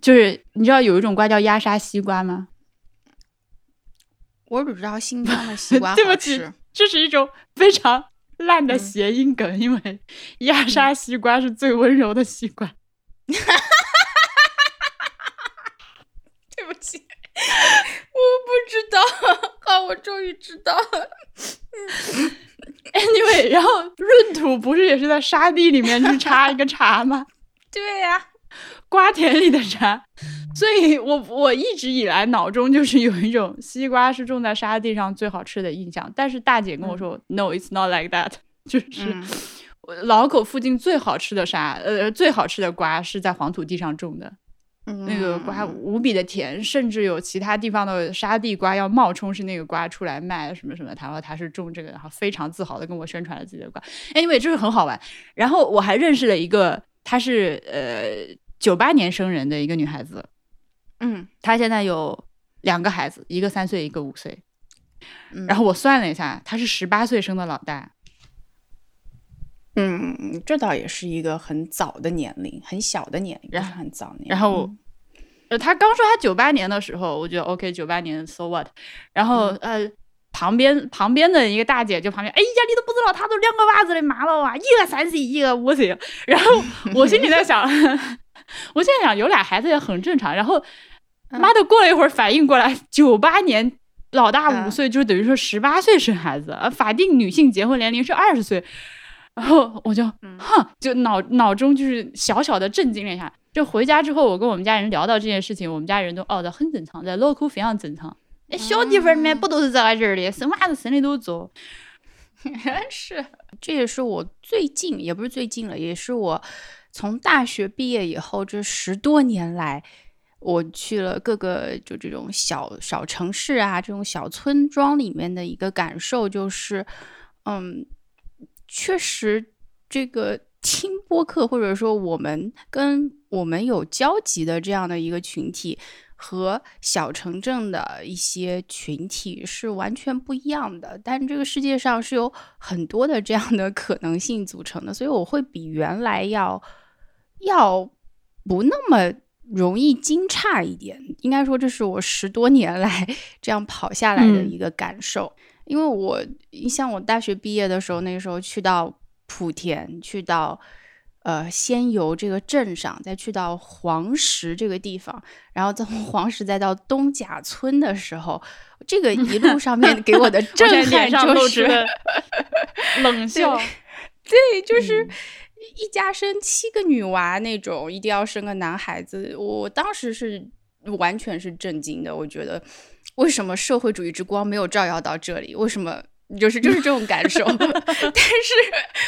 S2: 就是你知道有一种瓜叫压沙西瓜吗？
S1: 我只知道新疆的西瓜
S2: 对不起。这是一种非常烂的谐音梗，因为 压沙西瓜是最温柔的西瓜。
S1: 对不起。我不知道，好，我终于知道了。
S2: Anyway，然后闰土不是也是在沙地里面去插一个茶吗？
S1: 对呀，
S2: 瓜田里的茶。所以我我一直以来脑中就是有一种西瓜是种在沙地上最好吃的印象。但是大姐跟我说，No，it's not like that。就是老口附近最好吃的沙，呃，最好吃的瓜是在黄土地上种的。那个瓜无比的甜，甚至有其他地方的沙地瓜要冒充是那个瓜出来卖什么什么。他说他是种这个，然后非常自豪的跟我宣传了自己的瓜。Anyway，就是很好玩。然后我还认识了一个，她是呃九八年生人的一个女孩子。
S1: 嗯，
S2: 她现在有两个孩子，一个三岁，一个五岁。然后我算了一下，她是十八岁生的老大。
S1: 嗯，这倒也是一个很早的年龄，很小的年龄，不是很早年。
S2: 然后，呃，他刚说他九八年的时候，我觉得 OK，九八年 so what。然后，呃，旁边旁边的一个大姐就旁边，哎呀，你都不知道，他都两个娃子的妈了哇，一个三岁，一个五岁。然后我心里在想，我现在想有俩孩子也很正常。然后，妈的，过了一会儿反应过来，九八年老大五岁，就等于说十八岁生孩子，呃，法定女性结婚年龄是二十岁。然后我就，哼，就脑脑中就是小小的震惊了一下。就回家之后，我跟我们家人聊到这件事情，我们家人都哦的很正常，在脑壳非常正常。那小地方里面不都是这个劲儿的，生娃子生的都早。
S1: 是，这也是我最近，也不是最近了，也是我从大学毕业以后这十多年来，我去了各个就这种小小城市啊，这种小村庄里面的一个感受，就是，嗯。确实，这个听播客或者说我们跟我们有交集的这样的一个群体，和小城镇的一些群体是完全不一样的。但这个世界上是有很多的这样的可能性组成的，所以我会比原来要要不那么容易惊诧一点。应该说，这是我十多年来 这样跑下来的一个感受。因为我，你像我大学毕业的时候，那个时候去到莆田，去到呃仙游这个镇上，再去到黄石这个地方，然后从黄石再到东甲村的时候，这个一路上面给我的 震撼就是
S2: 冷笑，
S1: 对，就是一家生七个女娃那种，一定要生个男孩子。我当时是完全是震惊的。我觉得为什么社会主义之光没有照耀到这里？为什么就是就是这种感受？但是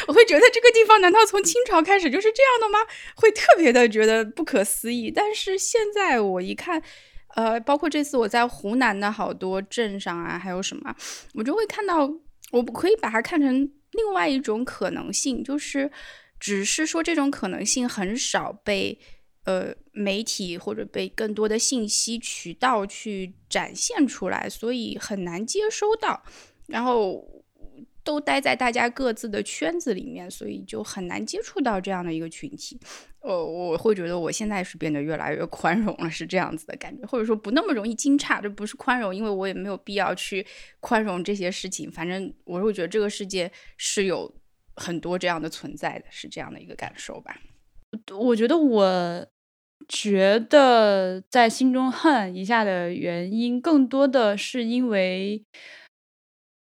S1: 我会觉得这个地方难道从清朝开始就是这样的吗？会特别的觉得不可思议。但是现在我一看，呃，包括这次我在湖南的好多镇上啊，还有什么，我就会看到，我可以把它看成另外一种可能性，就是只是说这种可能性很少被。呃，媒体或者被更多的信息渠道去展现出来，所以很难接收到。然后都待在大家各自的圈子里面，所以就很难接触到这样的一个群体。呃，我会觉得我现在是变得越来越宽容了，是这样子的感觉，或者说不那么容易惊诧。这不是宽容，因为我也没有必要去宽容这些事情。反正我会觉得这个世界是有很多这样的存在的，是这样的一个感受吧。
S2: 我觉得我觉得在心中恨一下的原因，更多的是因为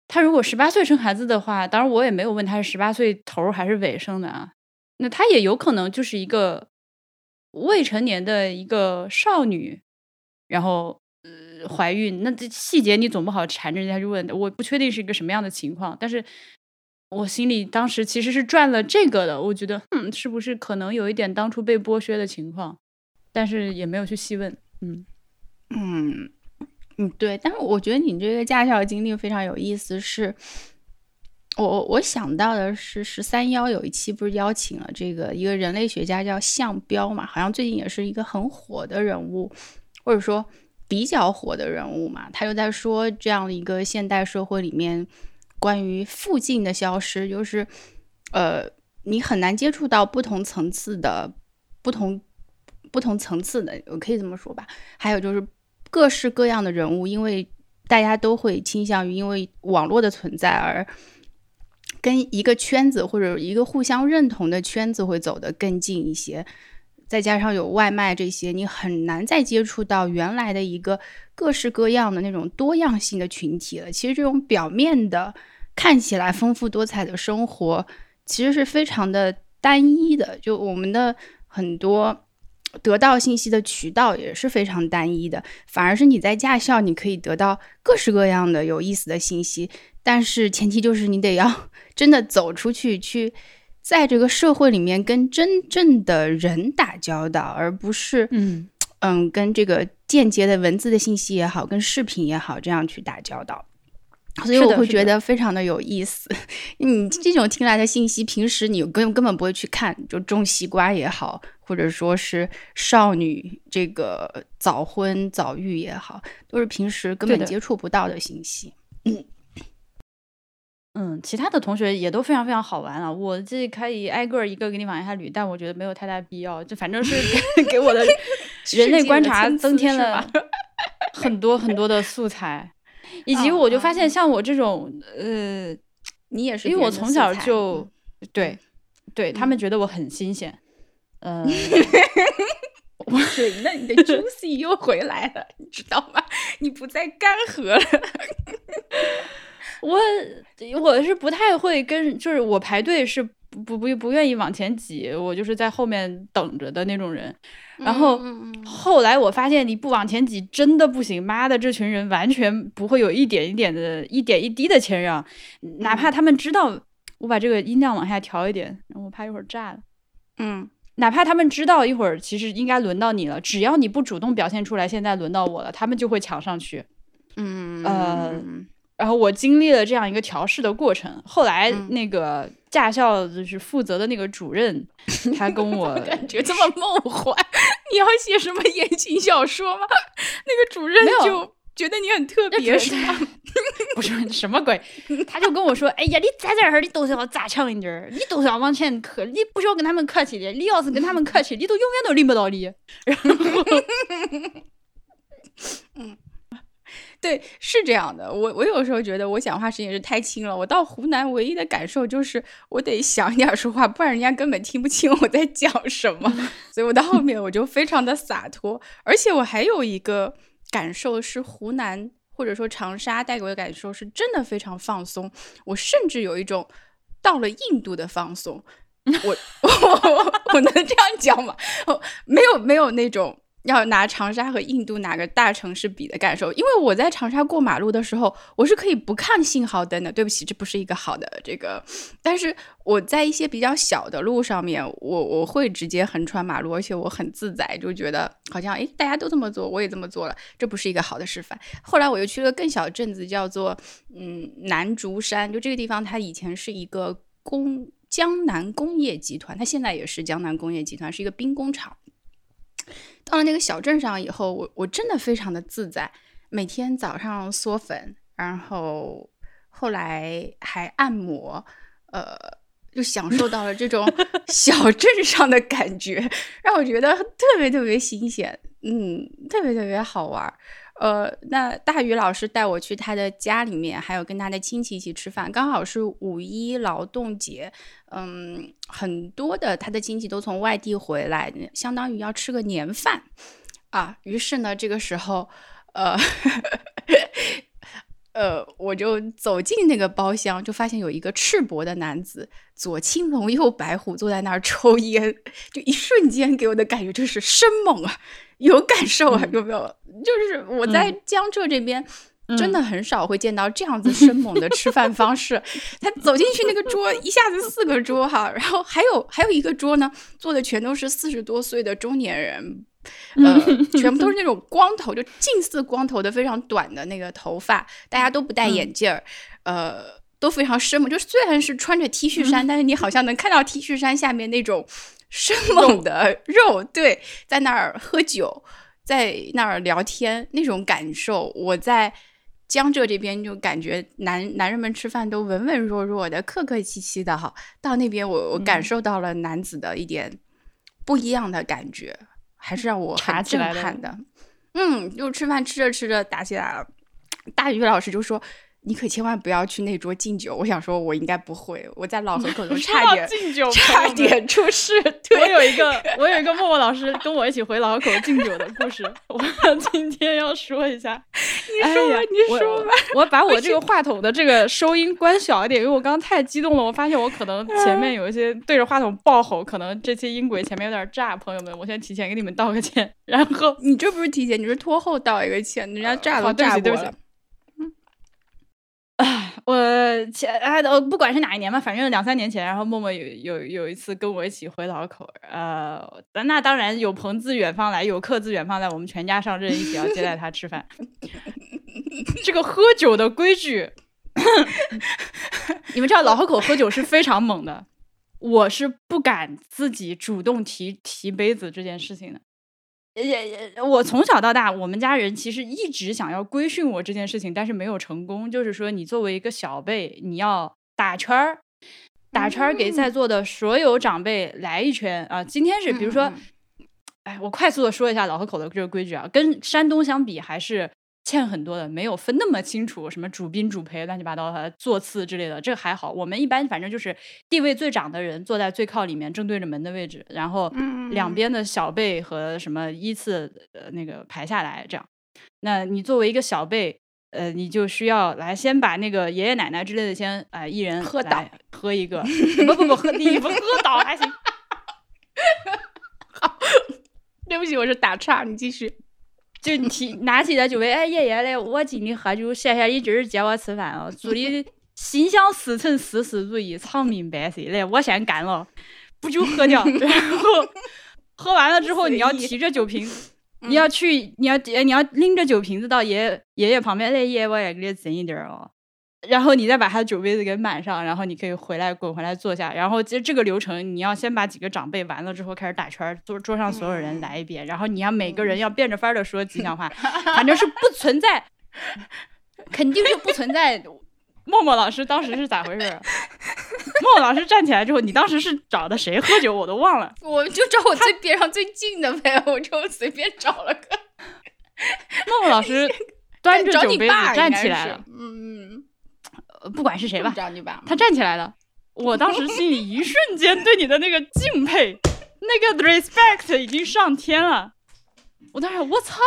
S2: 他如果十八岁生孩子的话，当然我也没有问他是十八岁头还是尾生的啊，那他也有可能就是一个未成年的一个少女，然后呃怀孕，那这细节你总不好缠着人家去问，我不确定是一个什么样的情况，但是。我心里当时其实是转了这个的，我觉得，嗯，是不是可能有一点当初被剥削的情况，但是也没有去细问，
S1: 嗯嗯嗯，对。但是我觉得你这个驾校经历非常有意思，是我我想到的是十三幺有一期不是邀请了这个一个人类学家叫项彪嘛，好像最近也是一个很火的人物，或者说比较火的人物嘛，他又在说这样的一个现代社会里面。关于附近的消失，就是，呃，你很难接触到不同层次的、不同不同层次的，我可以这么说吧。还有就是各式各样的人物，因为大家都会倾向于因为网络的存在而跟一个圈子或者一个互相认同的圈子会走得更近一些。再加上有外卖这些，你很难再接触到原来的一个各式各样的那种多样性的群体了。其实这种表面的。看起来丰富多彩的生活，其实是非常的单一的。就我们的很多得到信息的渠道也是非常单一的。反而是你在驾校，你可以得到各式各样的有意思的信息。但是前提就是你得要 真的走出去，去在这个社会里面跟真正的人打交道，而不是
S2: 嗯
S1: 嗯跟这个间接的文字的信息也好，跟视频也好，这样去打交道。所以我会觉得非常的有意思。你这种听来的信息，平时你根根本不会去看，就种西瓜也好，或者说是少女这个早婚早育也好，都是平时根本接触不到的信息。嗯
S2: 嗯，其他的同学也都非常非常好玩啊！我这可以挨个一个给你往下捋，但我觉得没有太大必要。就反正是给 我的 人类观察增添了 很多很多的素材。以及我就发现，像我这种，呃，
S1: 你也是，
S2: 因为我从小就对，对他们觉得我很新鲜，嗯，
S1: 我水嫩的 juicy 又回来了，你知道吗？你不再干涸了。
S2: 我我是不太会跟，就是我排队是不不不愿意往前挤，我就是在后面等着的那种人。然后后来我发现你不往前挤真的不行，妈的，这群人完全不会有一点一点的、一点一滴的谦让，哪怕他们知道我把这个音量往下调一点，我怕一会儿炸了。
S1: 嗯，
S2: 哪怕他们知道一会儿其实应该轮到你了，只要你不主动表现出来，现在轮到我了，他们就会抢上去。
S1: 嗯
S2: 呃。然后我经历了这样一个调试的过程，后来那个驾校就是负责的那个主任，他跟我
S1: 感觉这么梦幻，你要写什么言情小说吗？那个主任就觉得你很特别，是吗？
S2: 不是什么鬼，他就跟我说：“哎呀，你在这儿，你都是要扎强一点儿，你都是要往前磕，你不需要跟他们客气的。你要是跟他们客气，你都永远都领不到礼。” 然后，
S1: 嗯。对，是这样的。我我有时候觉得我讲话声音是太轻了。我到湖南唯一的感受就是我得响一点说话，不然人家根本听不清我在讲什么。所以我到后面我就非常的洒脱。而且我还有一个感受是，湖南或者说长沙带给我的感受是真的非常放松。我甚至有一种到了印度的放松。我我 我能这样讲吗？没有没有那种。要拿长沙和印度哪个大城市比的感受，因为我在长沙过马路的时候，我是可以不看信号灯的。对不起，这不是一个好的这个，但是我在一些比较小的路上面，我我会直接横穿马路，而且我很自在，就觉得好像诶，大家都这么做，我也这么做了，这不是一个好的示范。后来我又去了更小的镇子，叫做嗯南竹山，就这个地方，它以前是一个工江南工业集团，它现在也是江南工业集团，是一个兵工厂。到了那个小镇上以后，我我真的非常的自在，每天早上嗦粉，然后后来还按摩，呃，就享受到了这种 小镇上的感觉，让我觉得特别特别新鲜，嗯，特别特别好玩。呃，那大宇老师带我去他的家里面，还有跟他的亲戚一起吃饭，刚好是五一劳动节，嗯，很多的他的亲戚都从外地回来，相当于要吃个年饭啊。于是呢，这个时候，呃，呃，我就走进那个包厢，就发现有一个赤膊的男子，左青龙右白虎，坐在那儿抽烟，就一瞬间给我的感觉就是生猛啊。有感受啊？有没有？就是我在江浙这边，真的很少会见到这样子生猛的吃饭方式。他走进去那个桌，一下子四个桌哈，然后还有还有一个桌呢，坐的全都是四十多岁的中年人，呃，全部都是那种光头，就近似光头的非常短的那个头发，大家都不戴眼镜儿，呃，都非常生猛。就是虽然是穿着 T 恤衫，但是你好像能看到 T 恤衫下面那种。生猛的肉，对，在那儿喝酒，在那儿聊天，那种感受，我在江浙这边就感觉男男人们吃饭都文文弱弱的，客客气气的哈。到那边我我感受到了男子的一点不一样的感觉，还是让我很震撼的。嗯，就吃饭吃着吃着打起来了，大鱼老师就说。你可千万不要去那桌敬酒。我想说，我应该不会。我在老河口都 差点
S2: 敬酒，
S1: 差点出事。
S2: 我有一个，我有一个默默老师跟我一起回老河口敬酒的故事，我今天要说一下。
S1: 你说吧，你说吧。
S2: 我把我这个话筒的这个收音关小一点，因为我刚刚太激动了。我发现我可能前面有一些对着话筒爆吼，可能这些音轨前面有点炸。朋友们，我先提前给你们道个歉。然后
S1: 你这不是提前，你是拖后道一个歉，人家炸都炸过了。
S2: 啊，我前哎，呃，不管是哪一年吧，反正两三年前，然后默默有有有一次跟我一起回老口，呃，那当然有朋自远方来，有客自远方来，我们全家上阵一起要接待他吃饭。这个喝酒的规矩，你们知道老河口喝酒是非常猛的，我是不敢自己主动提提杯子这件事情的。也也，我从小到大，我们家人其实一直想要规训我这件事情，但是没有成功。就是说，你作为一个小辈，你要打圈儿，打圈儿给在座的所有长辈来一圈啊！今天是，比如说，哎，我快速的说一下老河口的这个规矩啊，跟山东相比还是。欠很多的，没有分那么清楚，什么主宾主陪乱七八糟的座次之类的，这个还好。我们一般反正就是地位最长的人坐在最靠里面，正对着门的位置，然后两边的小辈和什么依次呃那个排下来这样。那你作为一个小辈，呃，你就需要来先把那个爷爷奶奶之类的先哎一人
S1: 喝倒
S2: 喝一个，不不不喝第一不喝倒还行。
S1: 好，对不起，我是打岔，你继续。
S2: 就提拿起来就问，哎爷爷来，我敬你喝酒，谢谢你今儿接我吃饭啊，祝你心想事成，事事如意，长命百岁。来，我先干了，不酒喝掉。然后喝完了之后，你要提着酒瓶，你要去，你要你要拎着酒瓶子到爷爷爷爷旁边，来爷爷，我也给你斟一点儿哦。然后你再把他的酒杯子给满上，然后你可以回来滚回来坐下。然后这这个流程，你要先把几个长辈完了之后开始打圈，桌桌上所有人来一遍。然后你要每个人要变着法儿的说吉祥话，反正是不存在，肯定是不存在。默默老师当时是咋回事？默默老师站起来之后，你当时是找的谁喝酒？我都忘了。
S1: 我就找我最边上最近的呗，我就随便找了个。
S2: 默默老师 端着酒杯子站起来了。嗯。不管是谁吧，他站起来了，我当时心里一瞬间对你的那个敬佩，那个 respect 已经上天了。我当时我操，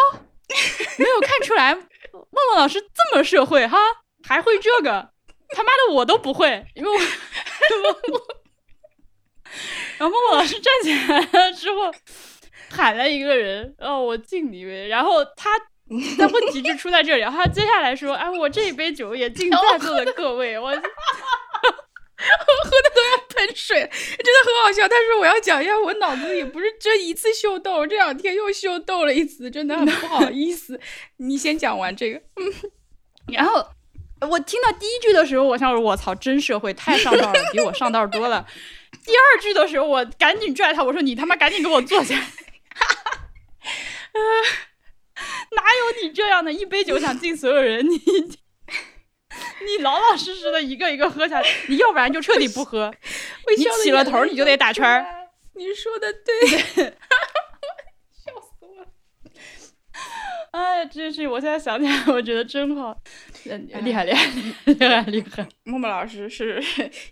S2: 没有看出来，梦梦老师这么社会哈，还会这个，他妈的我都不会，因为我，然后梦梦老师站起来了之后，喊了一个人，哦，我敬你一杯。然后他，那问题就出在这里。然后接下来说，哎，我这一杯酒也敬在座的各位。我。
S1: 我喝的都要喷水，真的很好笑。但是我要讲一下，我脑子里不是这一次秀逗，这两天又秀逗了一次，真的很不好意思。你先讲完这个，嗯。
S2: 然后我听到第一句的时候，我想说：“我操，真社会，太上道了，比我上道多了。”第二句的时候，我赶紧拽他，我说：“你他妈赶紧给我坐下！”哈哈 哪有你这样的？一杯酒想敬所有人，你。你老老实实的一个一个喝下去，你要不然就彻底不喝。你起了头你就得打圈儿。
S1: 你说的对，笑死我了。
S2: 哎，真是，我现在想起来，我觉得真好，厉害厉害厉害厉害。
S1: 默默老师是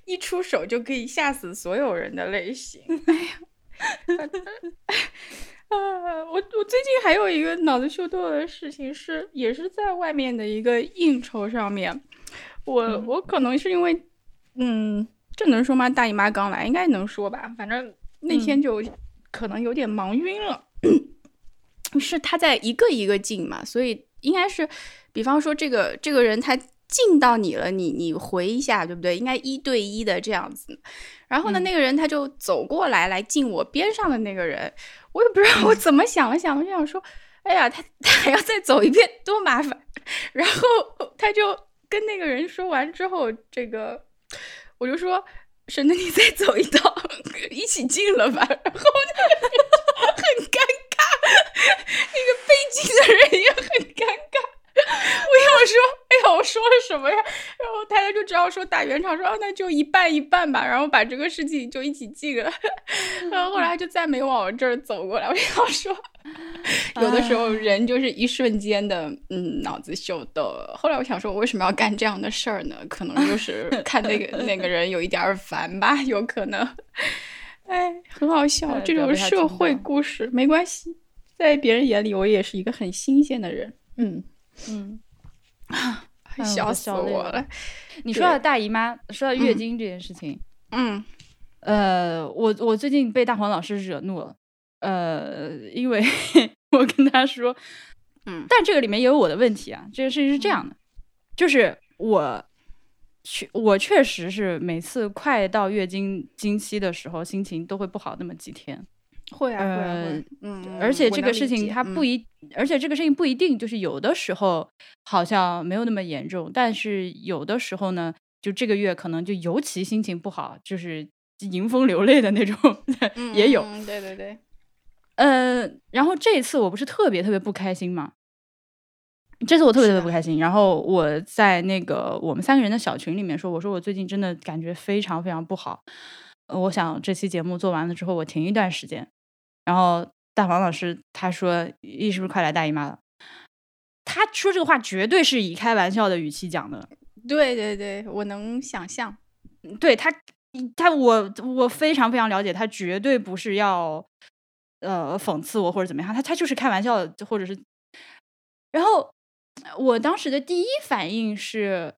S1: 一出手就可以吓死所有人的类型。哎呀，啊，我我最近还有一个脑子秀逗的事情是，也是在外面的一个应酬上面。我我可能是因为，嗯，这能说吗？大姨妈刚来，应该能说吧。反正那天就可能有点忙晕了。是他在一个一个进嘛，所以应该是，比方说这个这个人他进到你了，你你回一下，对不对？应该一对一的这样子。然后呢，那个人他就走过来来进我边上的那个人，我也不知道我怎么想了想，我就想说，哎呀，他他还要再走一遍，多麻烦。然后他就。跟那个人说完之后，这个我就说：“省得你再走一道，一起进了吧。”然后 很尴尬，那个背景的人也很尴尬。我要说，哎呀，我说了什么呀？然后太太就只好说打圆场，说哦，那就一半一半吧，然后把这个事情就一起记了。然后后来他就再没往我这儿走过来。我想说，有的时候人就是一瞬间的，嗯，脑子秀逗。后来我想说，我为什么要干这样的事儿呢？可能就是看那个那个人有一点烦吧，有可能。哎，很好笑，这种社会故事没关系，在别人眼里我也是一个很新鲜的人。嗯。嗯，笑死我了！
S2: 你说到大姨妈，说到月经这件事情，
S1: 嗯，
S2: 呃，我我最近被大黄老师惹怒了，呃，因为 我跟他说，
S1: 嗯，
S2: 但这个里面也有我的问题啊。这个事情是这样的，就是我确我确实是每次快到月经经期的时候，心情都会不好那么几天。
S1: 会啊，会，
S2: 嗯，而且这个事情它不一，而且这个事情不一定就是有的时候好像没有那么严重，但是有的时候呢，就这个月可能就尤其心情不好，就是迎风流泪的那种，也有，
S1: 对对对，
S2: 呃，然后这一次我不是特别特别不开心嘛，这次我特别特别不开心，然后我在那个我们三个人的小群里面说，我说我最近真的感觉非常非常不好，我想这期节目做完了之后，我停一段时间。然后大黄老师他说：“你是不是快来大姨妈了？”他说这个话绝对是以开玩笑的语气讲的。
S1: 对对对，我能想象。
S2: 对他，他我我非常非常了解，他绝对不是要呃讽刺我或者怎么样，他他就是开玩笑，或者是。然后我当时的第一反应是，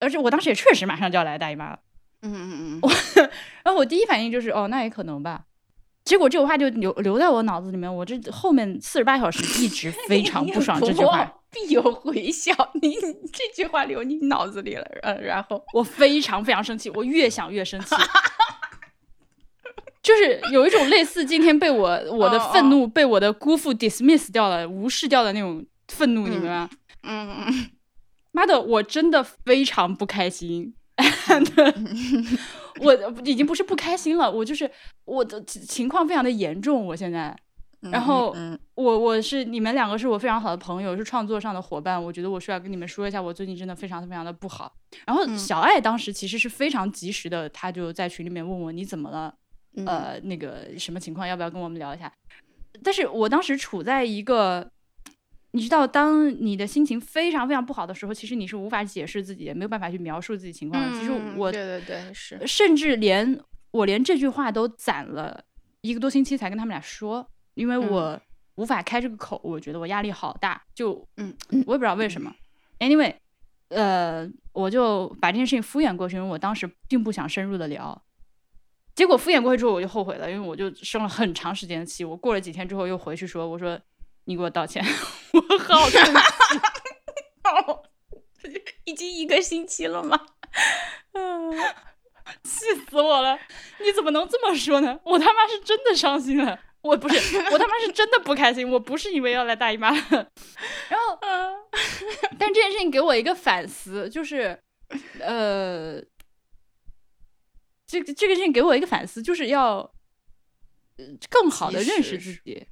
S2: 而且我当时也确实马上就要来大姨妈了。
S1: 嗯嗯嗯。
S2: 我 然后我第一反应就是，哦，那也可能吧。结果这个话就留留在我脑子里面，我这后面四十八小时一直 非常不爽。这句话
S1: 必有回响，你这句话留你脑子里了，呃，然后
S2: 我非常非常生气，我越想越生气，就是有一种类似今天被我我的愤怒被我的姑父 dismiss 掉了，无视掉的那种愤怒，你明白吗？
S1: 嗯，
S2: 妈的，我真的非常不开心。我已经不是不开心了，我就是我的情况非常的严重，我现在，然后我我是你们两个是我非常好的朋友，是创作上的伙伴，我觉得我需要跟你们说一下，我最近真的非常非常的不好。然后小爱当时其实是非常及时的，他就在群里面问我你怎么了，呃，那个什么情况，要不要跟我们聊一下？但是我当时处在一个。你知道，当你的心情非常非常不好的时候，其实你是无法解释自己，也没有办法去描述自己情况的。其实我，
S1: 对对对，是，
S2: 甚至连我连这句话都攒了一个多星期才跟他们俩说，因为我无法开这个口，我觉得我压力好大，就
S1: 嗯，
S2: 我也不知道为什么。Anyway，呃，我就把这件事情敷衍过去，因为我当时并不想深入的聊。结果敷衍过去之后，我就后悔了，因为我就生了很长时间的气。我过了几天之后又回去说：“我说你给我道歉，我好生气。”
S1: 哦，已经一个星期了吗？
S2: 嗯，气死我了！你怎么能这么说呢？我他妈是真的伤心了，我不是，我他妈是真的不开心，我不是因为要来大姨妈。然后，但这件事情给我一个反思，就是呃。这个这个事情给我一个反思，就是要更好的认识自己。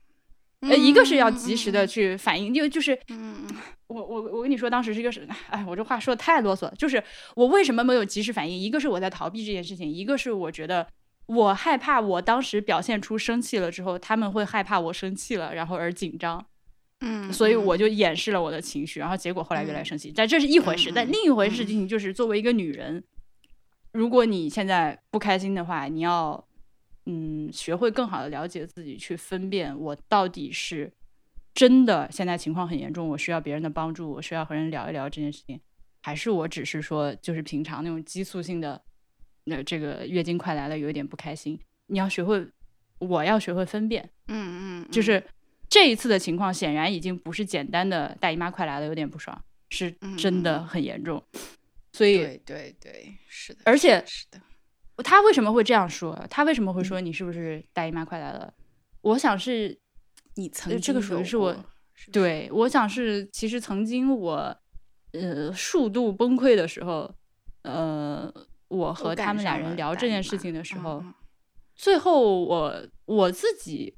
S2: 呃，一个是要及时的去反应，因为就是，我我我跟你说，当时是一个是，哎，我这话说的太啰嗦了。就是我为什么没有及时反应？一个是我在逃避这件事情，一个是我觉得我害怕，我当时表现出生气了之后，他们会害怕我生气了，然后而紧张。
S1: 嗯，
S2: 所以我就掩饰了我的情绪，然后结果后来越来越生气。但这是一回事，但另一回事情就是作为一个女人。如果你现在不开心的话，你要，嗯，学会更好的了解自己，去分辨我到底是真的现在情况很严重，我需要别人的帮助，我需要和人聊一聊这件事情，还是我只是说就是平常那种激素性的，那这个月经快来了，有一点不开心。你要学会，我要学会分辨，
S1: 嗯嗯，
S2: 就是这一次的情况显然已经不是简单的大姨妈快来了，有点不爽，是真的很严重。所以，
S1: 对对对，是的，
S2: 而且
S1: 是的，
S2: 他为什么会这样说？他为什么会说你是不是大姨妈快来了？我想是，
S1: 你曾
S2: 这个属于是我，对，我想是其实曾经我，呃，数度崩溃的时候，呃，我和他们俩人聊这件事情的时候，最后我我自己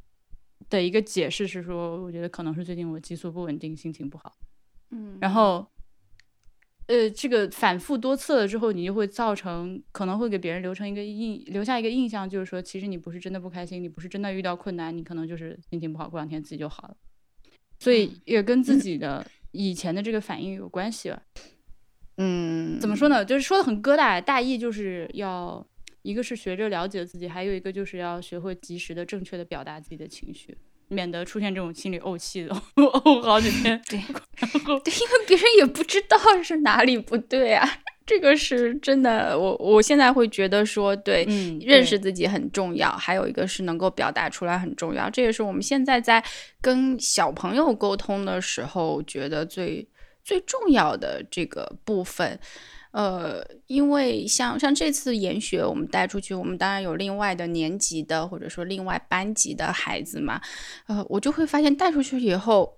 S2: 的一个解释是说，我觉得可能是最近我激素不稳定，心情不好，
S1: 嗯，
S2: 然后。呃，这个反复多次了之后，你就会造成可能会给别人留成一个印，留下一个印象，就是说，其实你不是真的不开心，你不是真的遇到困难，你可能就是心情不好，过两天自己就好了。所以也跟自己的以前的这个反应有关系吧。
S1: 嗯，
S2: 怎么说呢？就是说的很疙瘩，大意就是要一个是学着了解自己，还有一个就是要学会及时的、正确的表达自己的情绪。免得出现这种心理怄气的 怄好几天，
S1: 对，
S2: 然后
S1: 对，因为别人也不知道是哪里不对啊，这个是真的。我我现在会觉得说，对，认识自己很重要，还有一个是能够表达出来很重要。这也是我们现在在跟小朋友沟通的时候觉得最最重要的这个部分。呃，因为像像这次研学，我们带出去，我们当然有另外的年级的，或者说另外班级的孩子嘛。呃，我就会发现带出去以后，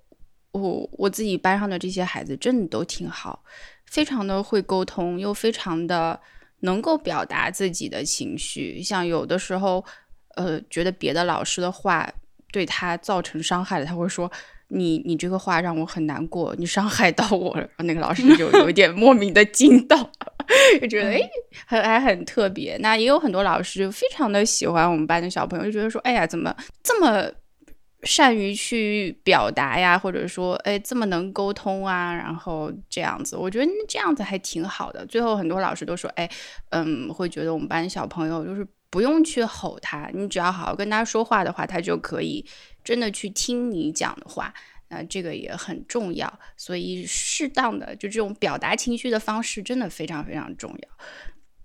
S1: 我我自己班上的这些孩子真的都挺好，非常的会沟通，又非常的能够表达自己的情绪。像有的时候，呃，觉得别的老师的话对他造成伤害了，他会说。你你这个话让我很难过，你伤害到我了。然后那个老师就有一点莫名的惊到，就觉得哎，很还很特别。那也有很多老师非常的喜欢我们班的小朋友，就觉得说，哎呀，怎么这么善于去表达呀？或者说，哎，这么能沟通啊？然后这样子，我觉得这样子还挺好的。最后很多老师都说，哎，嗯，会觉得我们班小朋友就是不用去吼他，你只要好好跟他说话的话，他就可以。真的去听你讲的话，那这个也很重要。所以适当的就这种表达情绪的方式，真的非常非常重要。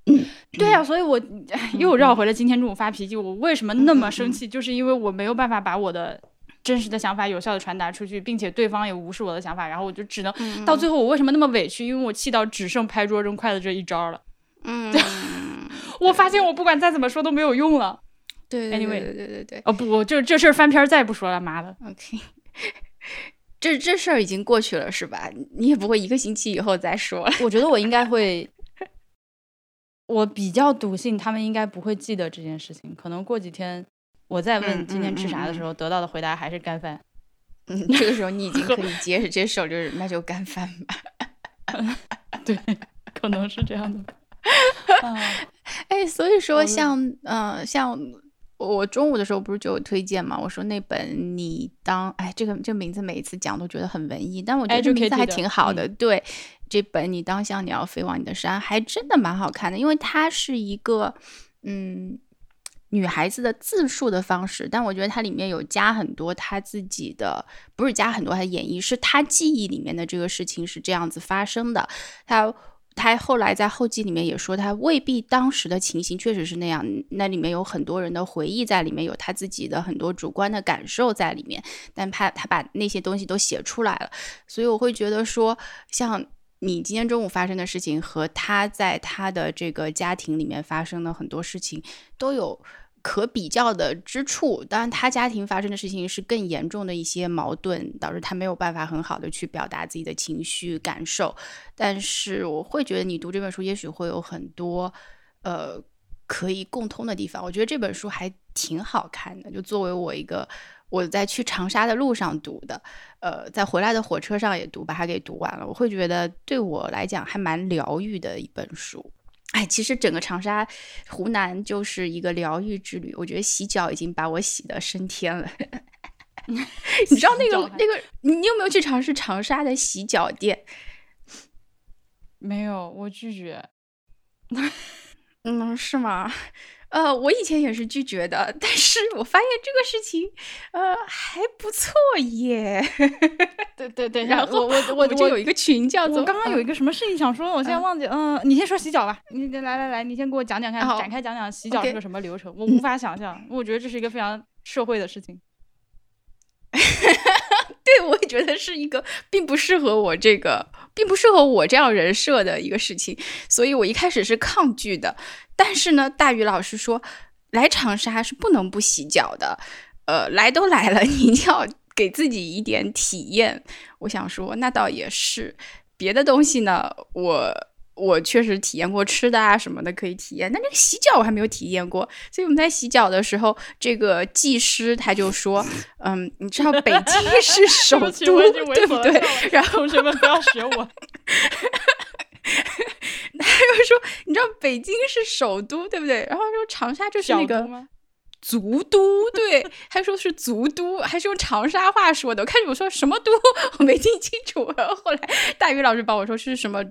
S2: 嗯，对啊，所以我 又绕回了今天中午发脾气。我为什么那么生气？就是因为我没有办法把我的真实的想法有效的传达出去，并且对方也无视我的想法，然后我就只能到最后，我为什么那么委屈？因为我气到只剩拍桌扔筷子这一招了。
S1: 嗯，
S2: 我发现我不管再怎么说都没有用了。
S1: 对
S2: ，anyway，
S1: 对对对对，
S2: 哦不，这这事儿翻篇再也不说了，妈的。
S1: OK，这这事儿已经过去了是吧？你也不会一个星期以后再说了。
S2: 我觉得我应该会，我比较笃信他们应该不会记得这件事情。可能过几天我再问今天吃啥的时候，得到的回答还是干饭。
S1: 嗯，这个时候你已经可以 接接受，就是那就干饭吧。
S2: 对，可能是这样的。
S1: 哎，所以说像嗯像。我中午的时候不是就有推荐嘛？我说那本你当哎，这个这个名字每一次讲都觉得很文艺，但我觉得这名字还挺好的。对，这本你当像你要飞往你的山，还真的蛮好看的，因为它是一个嗯女孩子的自述的方式，但我觉得它里面有加很多她自己的，不是加很多她的演绎，是她记忆里面的这个事情是这样子发生的。她他后来在后记里面也说，他未必当时的情形确实是那样。那里面有很多人的回忆在里面，有他自己的很多主观的感受在里面。但他他把那些东西都写出来了，所以我会觉得说，像你今天中午发生的事情和他在他的这个家庭里面发生的很多事情都有。可比较的之处，当然他家庭发生的事情是更严重的一些矛盾，导致他没有办法很好的去表达自己的情绪感受。但是我会觉得你读这本书，也许会有很多呃可以共通的地方。我觉得这本书还挺好看的，就作为我一个我在去长沙的路上读的，呃，在回来的火车上也读，把它给读完了。我会觉得对我来讲还蛮疗愈的一本书。哎，其实整个长沙、湖南就是一个疗愈之旅。我觉得洗脚已经把我洗的升天了。你知道那个那个，你有没有去尝试长沙的洗脚店？
S2: 没有，我拒绝。
S1: 嗯，是吗？呃，我以前也是拒绝的，但是我发现这个事情，呃，还不错耶。
S2: 对对对，
S1: 然后
S2: 我我我
S1: 就有一个群叫做……
S2: 我刚刚有一个什么事情想说，我现在忘记。嗯，你先说洗脚吧，你来来来，你先给我讲讲看，展开讲讲洗脚是个什么流程，我无法想象，我觉得这是一个非常社会的事情。
S1: 对，我也觉得是一个并不适合我这个，并不适合我这样人设的一个事情，所以我一开始是抗拒的。但是呢，大宇老师说，来长沙是不能不洗脚的。呃，来都来了，你一定要给自己一点体验。我想说，那倒也是。别的东西呢，我。我确实体验过吃的啊什么的可以体验，但这个洗脚我还没有体验过。所以我们在洗脚的时候，这个技师他就说：“嗯，你知道北京是首都，对不对？”然后
S2: 同学们不要学我。
S1: 他又说：“你知道北京是首都，对不对？”然后说长沙就是那个足都，对，还说是足都，还是用长沙话说的。我开始我说什么都我没听清楚，然后后来大宇老师帮我说是什么。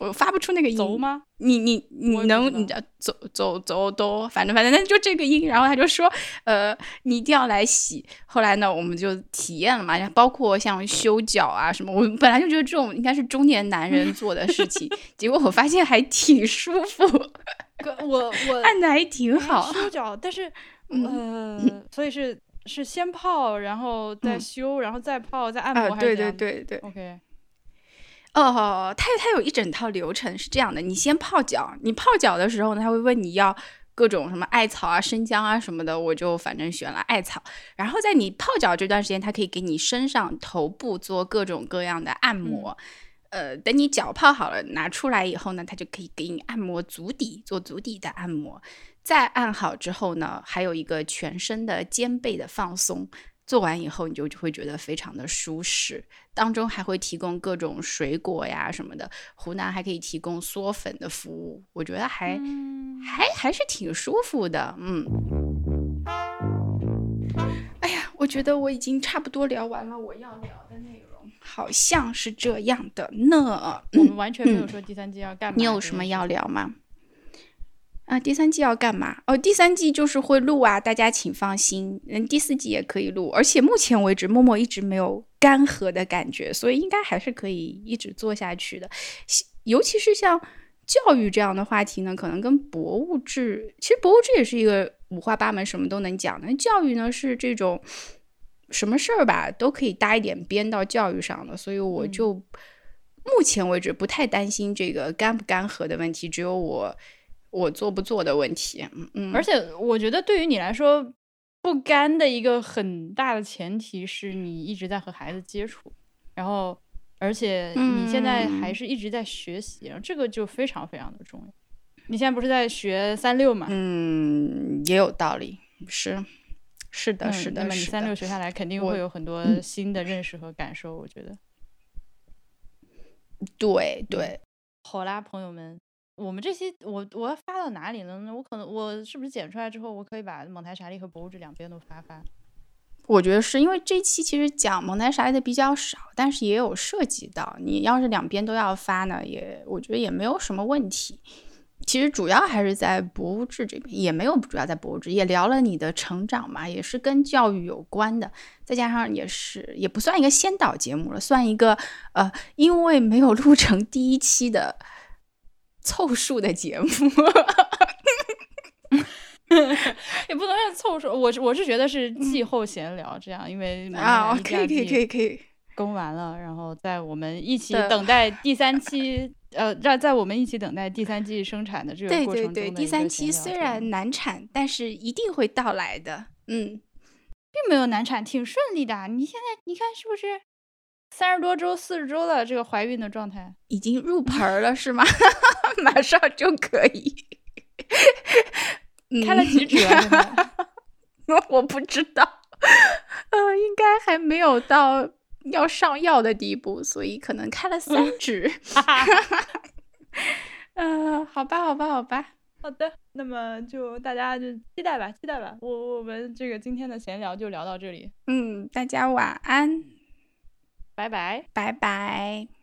S1: 我发不出那个音
S2: 吗？
S1: 你你你能你走走走都，反正反正那就这个音。然后他就说，呃，你一定要来洗。后来呢，我们就体验了嘛，包括像修脚啊什么。我本来就觉得这种应该是中年男人做的事情，结果我发现还挺舒服。
S2: 我我
S1: 按的还挺好。
S2: 修脚，但是 呃，所以是是先泡，然后再修，然后再泡，再按摩，
S1: 对对对对
S2: ，OK。
S1: 哦，它它有一整套流程是这样的，你先泡脚，你泡脚的时候呢，他会问你要各种什么艾草啊、生姜啊什么的，我就反正选了艾草。然后在你泡脚这段时间，它可以给你身上、头部做各种各样的按摩。呃，等你脚泡好了拿出来以后呢，它就可以给你按摩足底，做足底的按摩。再按好之后呢，还有一个全身的肩背的放松。做完以后，你就就会觉得非常的舒适，当中还会提供各种水果呀什么的。湖南还可以提供缩粉的服务，我觉得还还还是挺舒服的。嗯，哎呀，我觉得我已经差不多聊完了我要聊的内容，好像是这样的呢。
S2: 我们完全没有说第三季要干嘛。
S1: 你有什么要聊吗？啊，第三季要干嘛？哦，第三季就是会录啊，大家请放心。嗯，第四季也可以录，而且目前为止，默默一直没有干涸的感觉，所以应该还是可以一直做下去的。尤其是像教育这样的话题呢，可能跟博物志，其实博物志也是一个五花八门，什么都能讲的。教育呢是这种什么事儿吧，都可以搭一点边到教育上的，所以我就目前为止不太担心这个干不干涸的问题，只有我。我做不做的问题，嗯，
S2: 而且我觉得对于你来说，不甘的一个很大的前提是你一直在和孩子接触，然后而且你现在还是一直在学习，然后这个就非常非常的重要。你现在不是在学三六嘛？
S1: 嗯，也有道理，是是的，是的。
S2: 那么你三六学下来，肯定会有很多新的认识和感受。我觉得，
S1: 对对，
S2: 好啦，朋友们。我们这期我我要发到哪里呢？我可能我是不是剪出来之后，我可以把蒙台莎利和博物志两边都发发？
S1: 我觉得是因为这期其实讲蒙台莎利的比较少，但是也有涉及到。你要是两边都要发呢，也我觉得也没有什么问题。其实主要还是在博物志这边，也没有主要在博物志，也聊了你的成长嘛，也是跟教育有关的。再加上也是也不算一个先导节目了，算一个呃，因为没有录成第一期的。凑数的节目。
S2: 也不能算凑数，我是我是觉得是季后闲聊这样，因为
S1: 啊，可以可以可以可以
S2: 更完了，然后在我们一起等待第三期，呃，在在我们一起等待第三季生产的这个
S1: 对
S2: 过程中的
S1: 对对，第三期虽然难产，但是一定会到来的。嗯，
S2: 并没有难产，挺顺利的。你现在你看是不是三十多周、四十周的？这个怀孕的状态，
S1: 已经入盆儿了是吗？马上就可以。
S2: 开了几指
S1: 我不知道，呃，应该还没有到要上药的地步，所以可能开了三指。呃，好吧，好吧，好吧。
S2: 好的，那么就大家就期待吧，期待吧。我我们这个今天的闲聊就聊到这里，
S1: 嗯，大家晚安，
S2: 拜拜。
S1: 拜拜。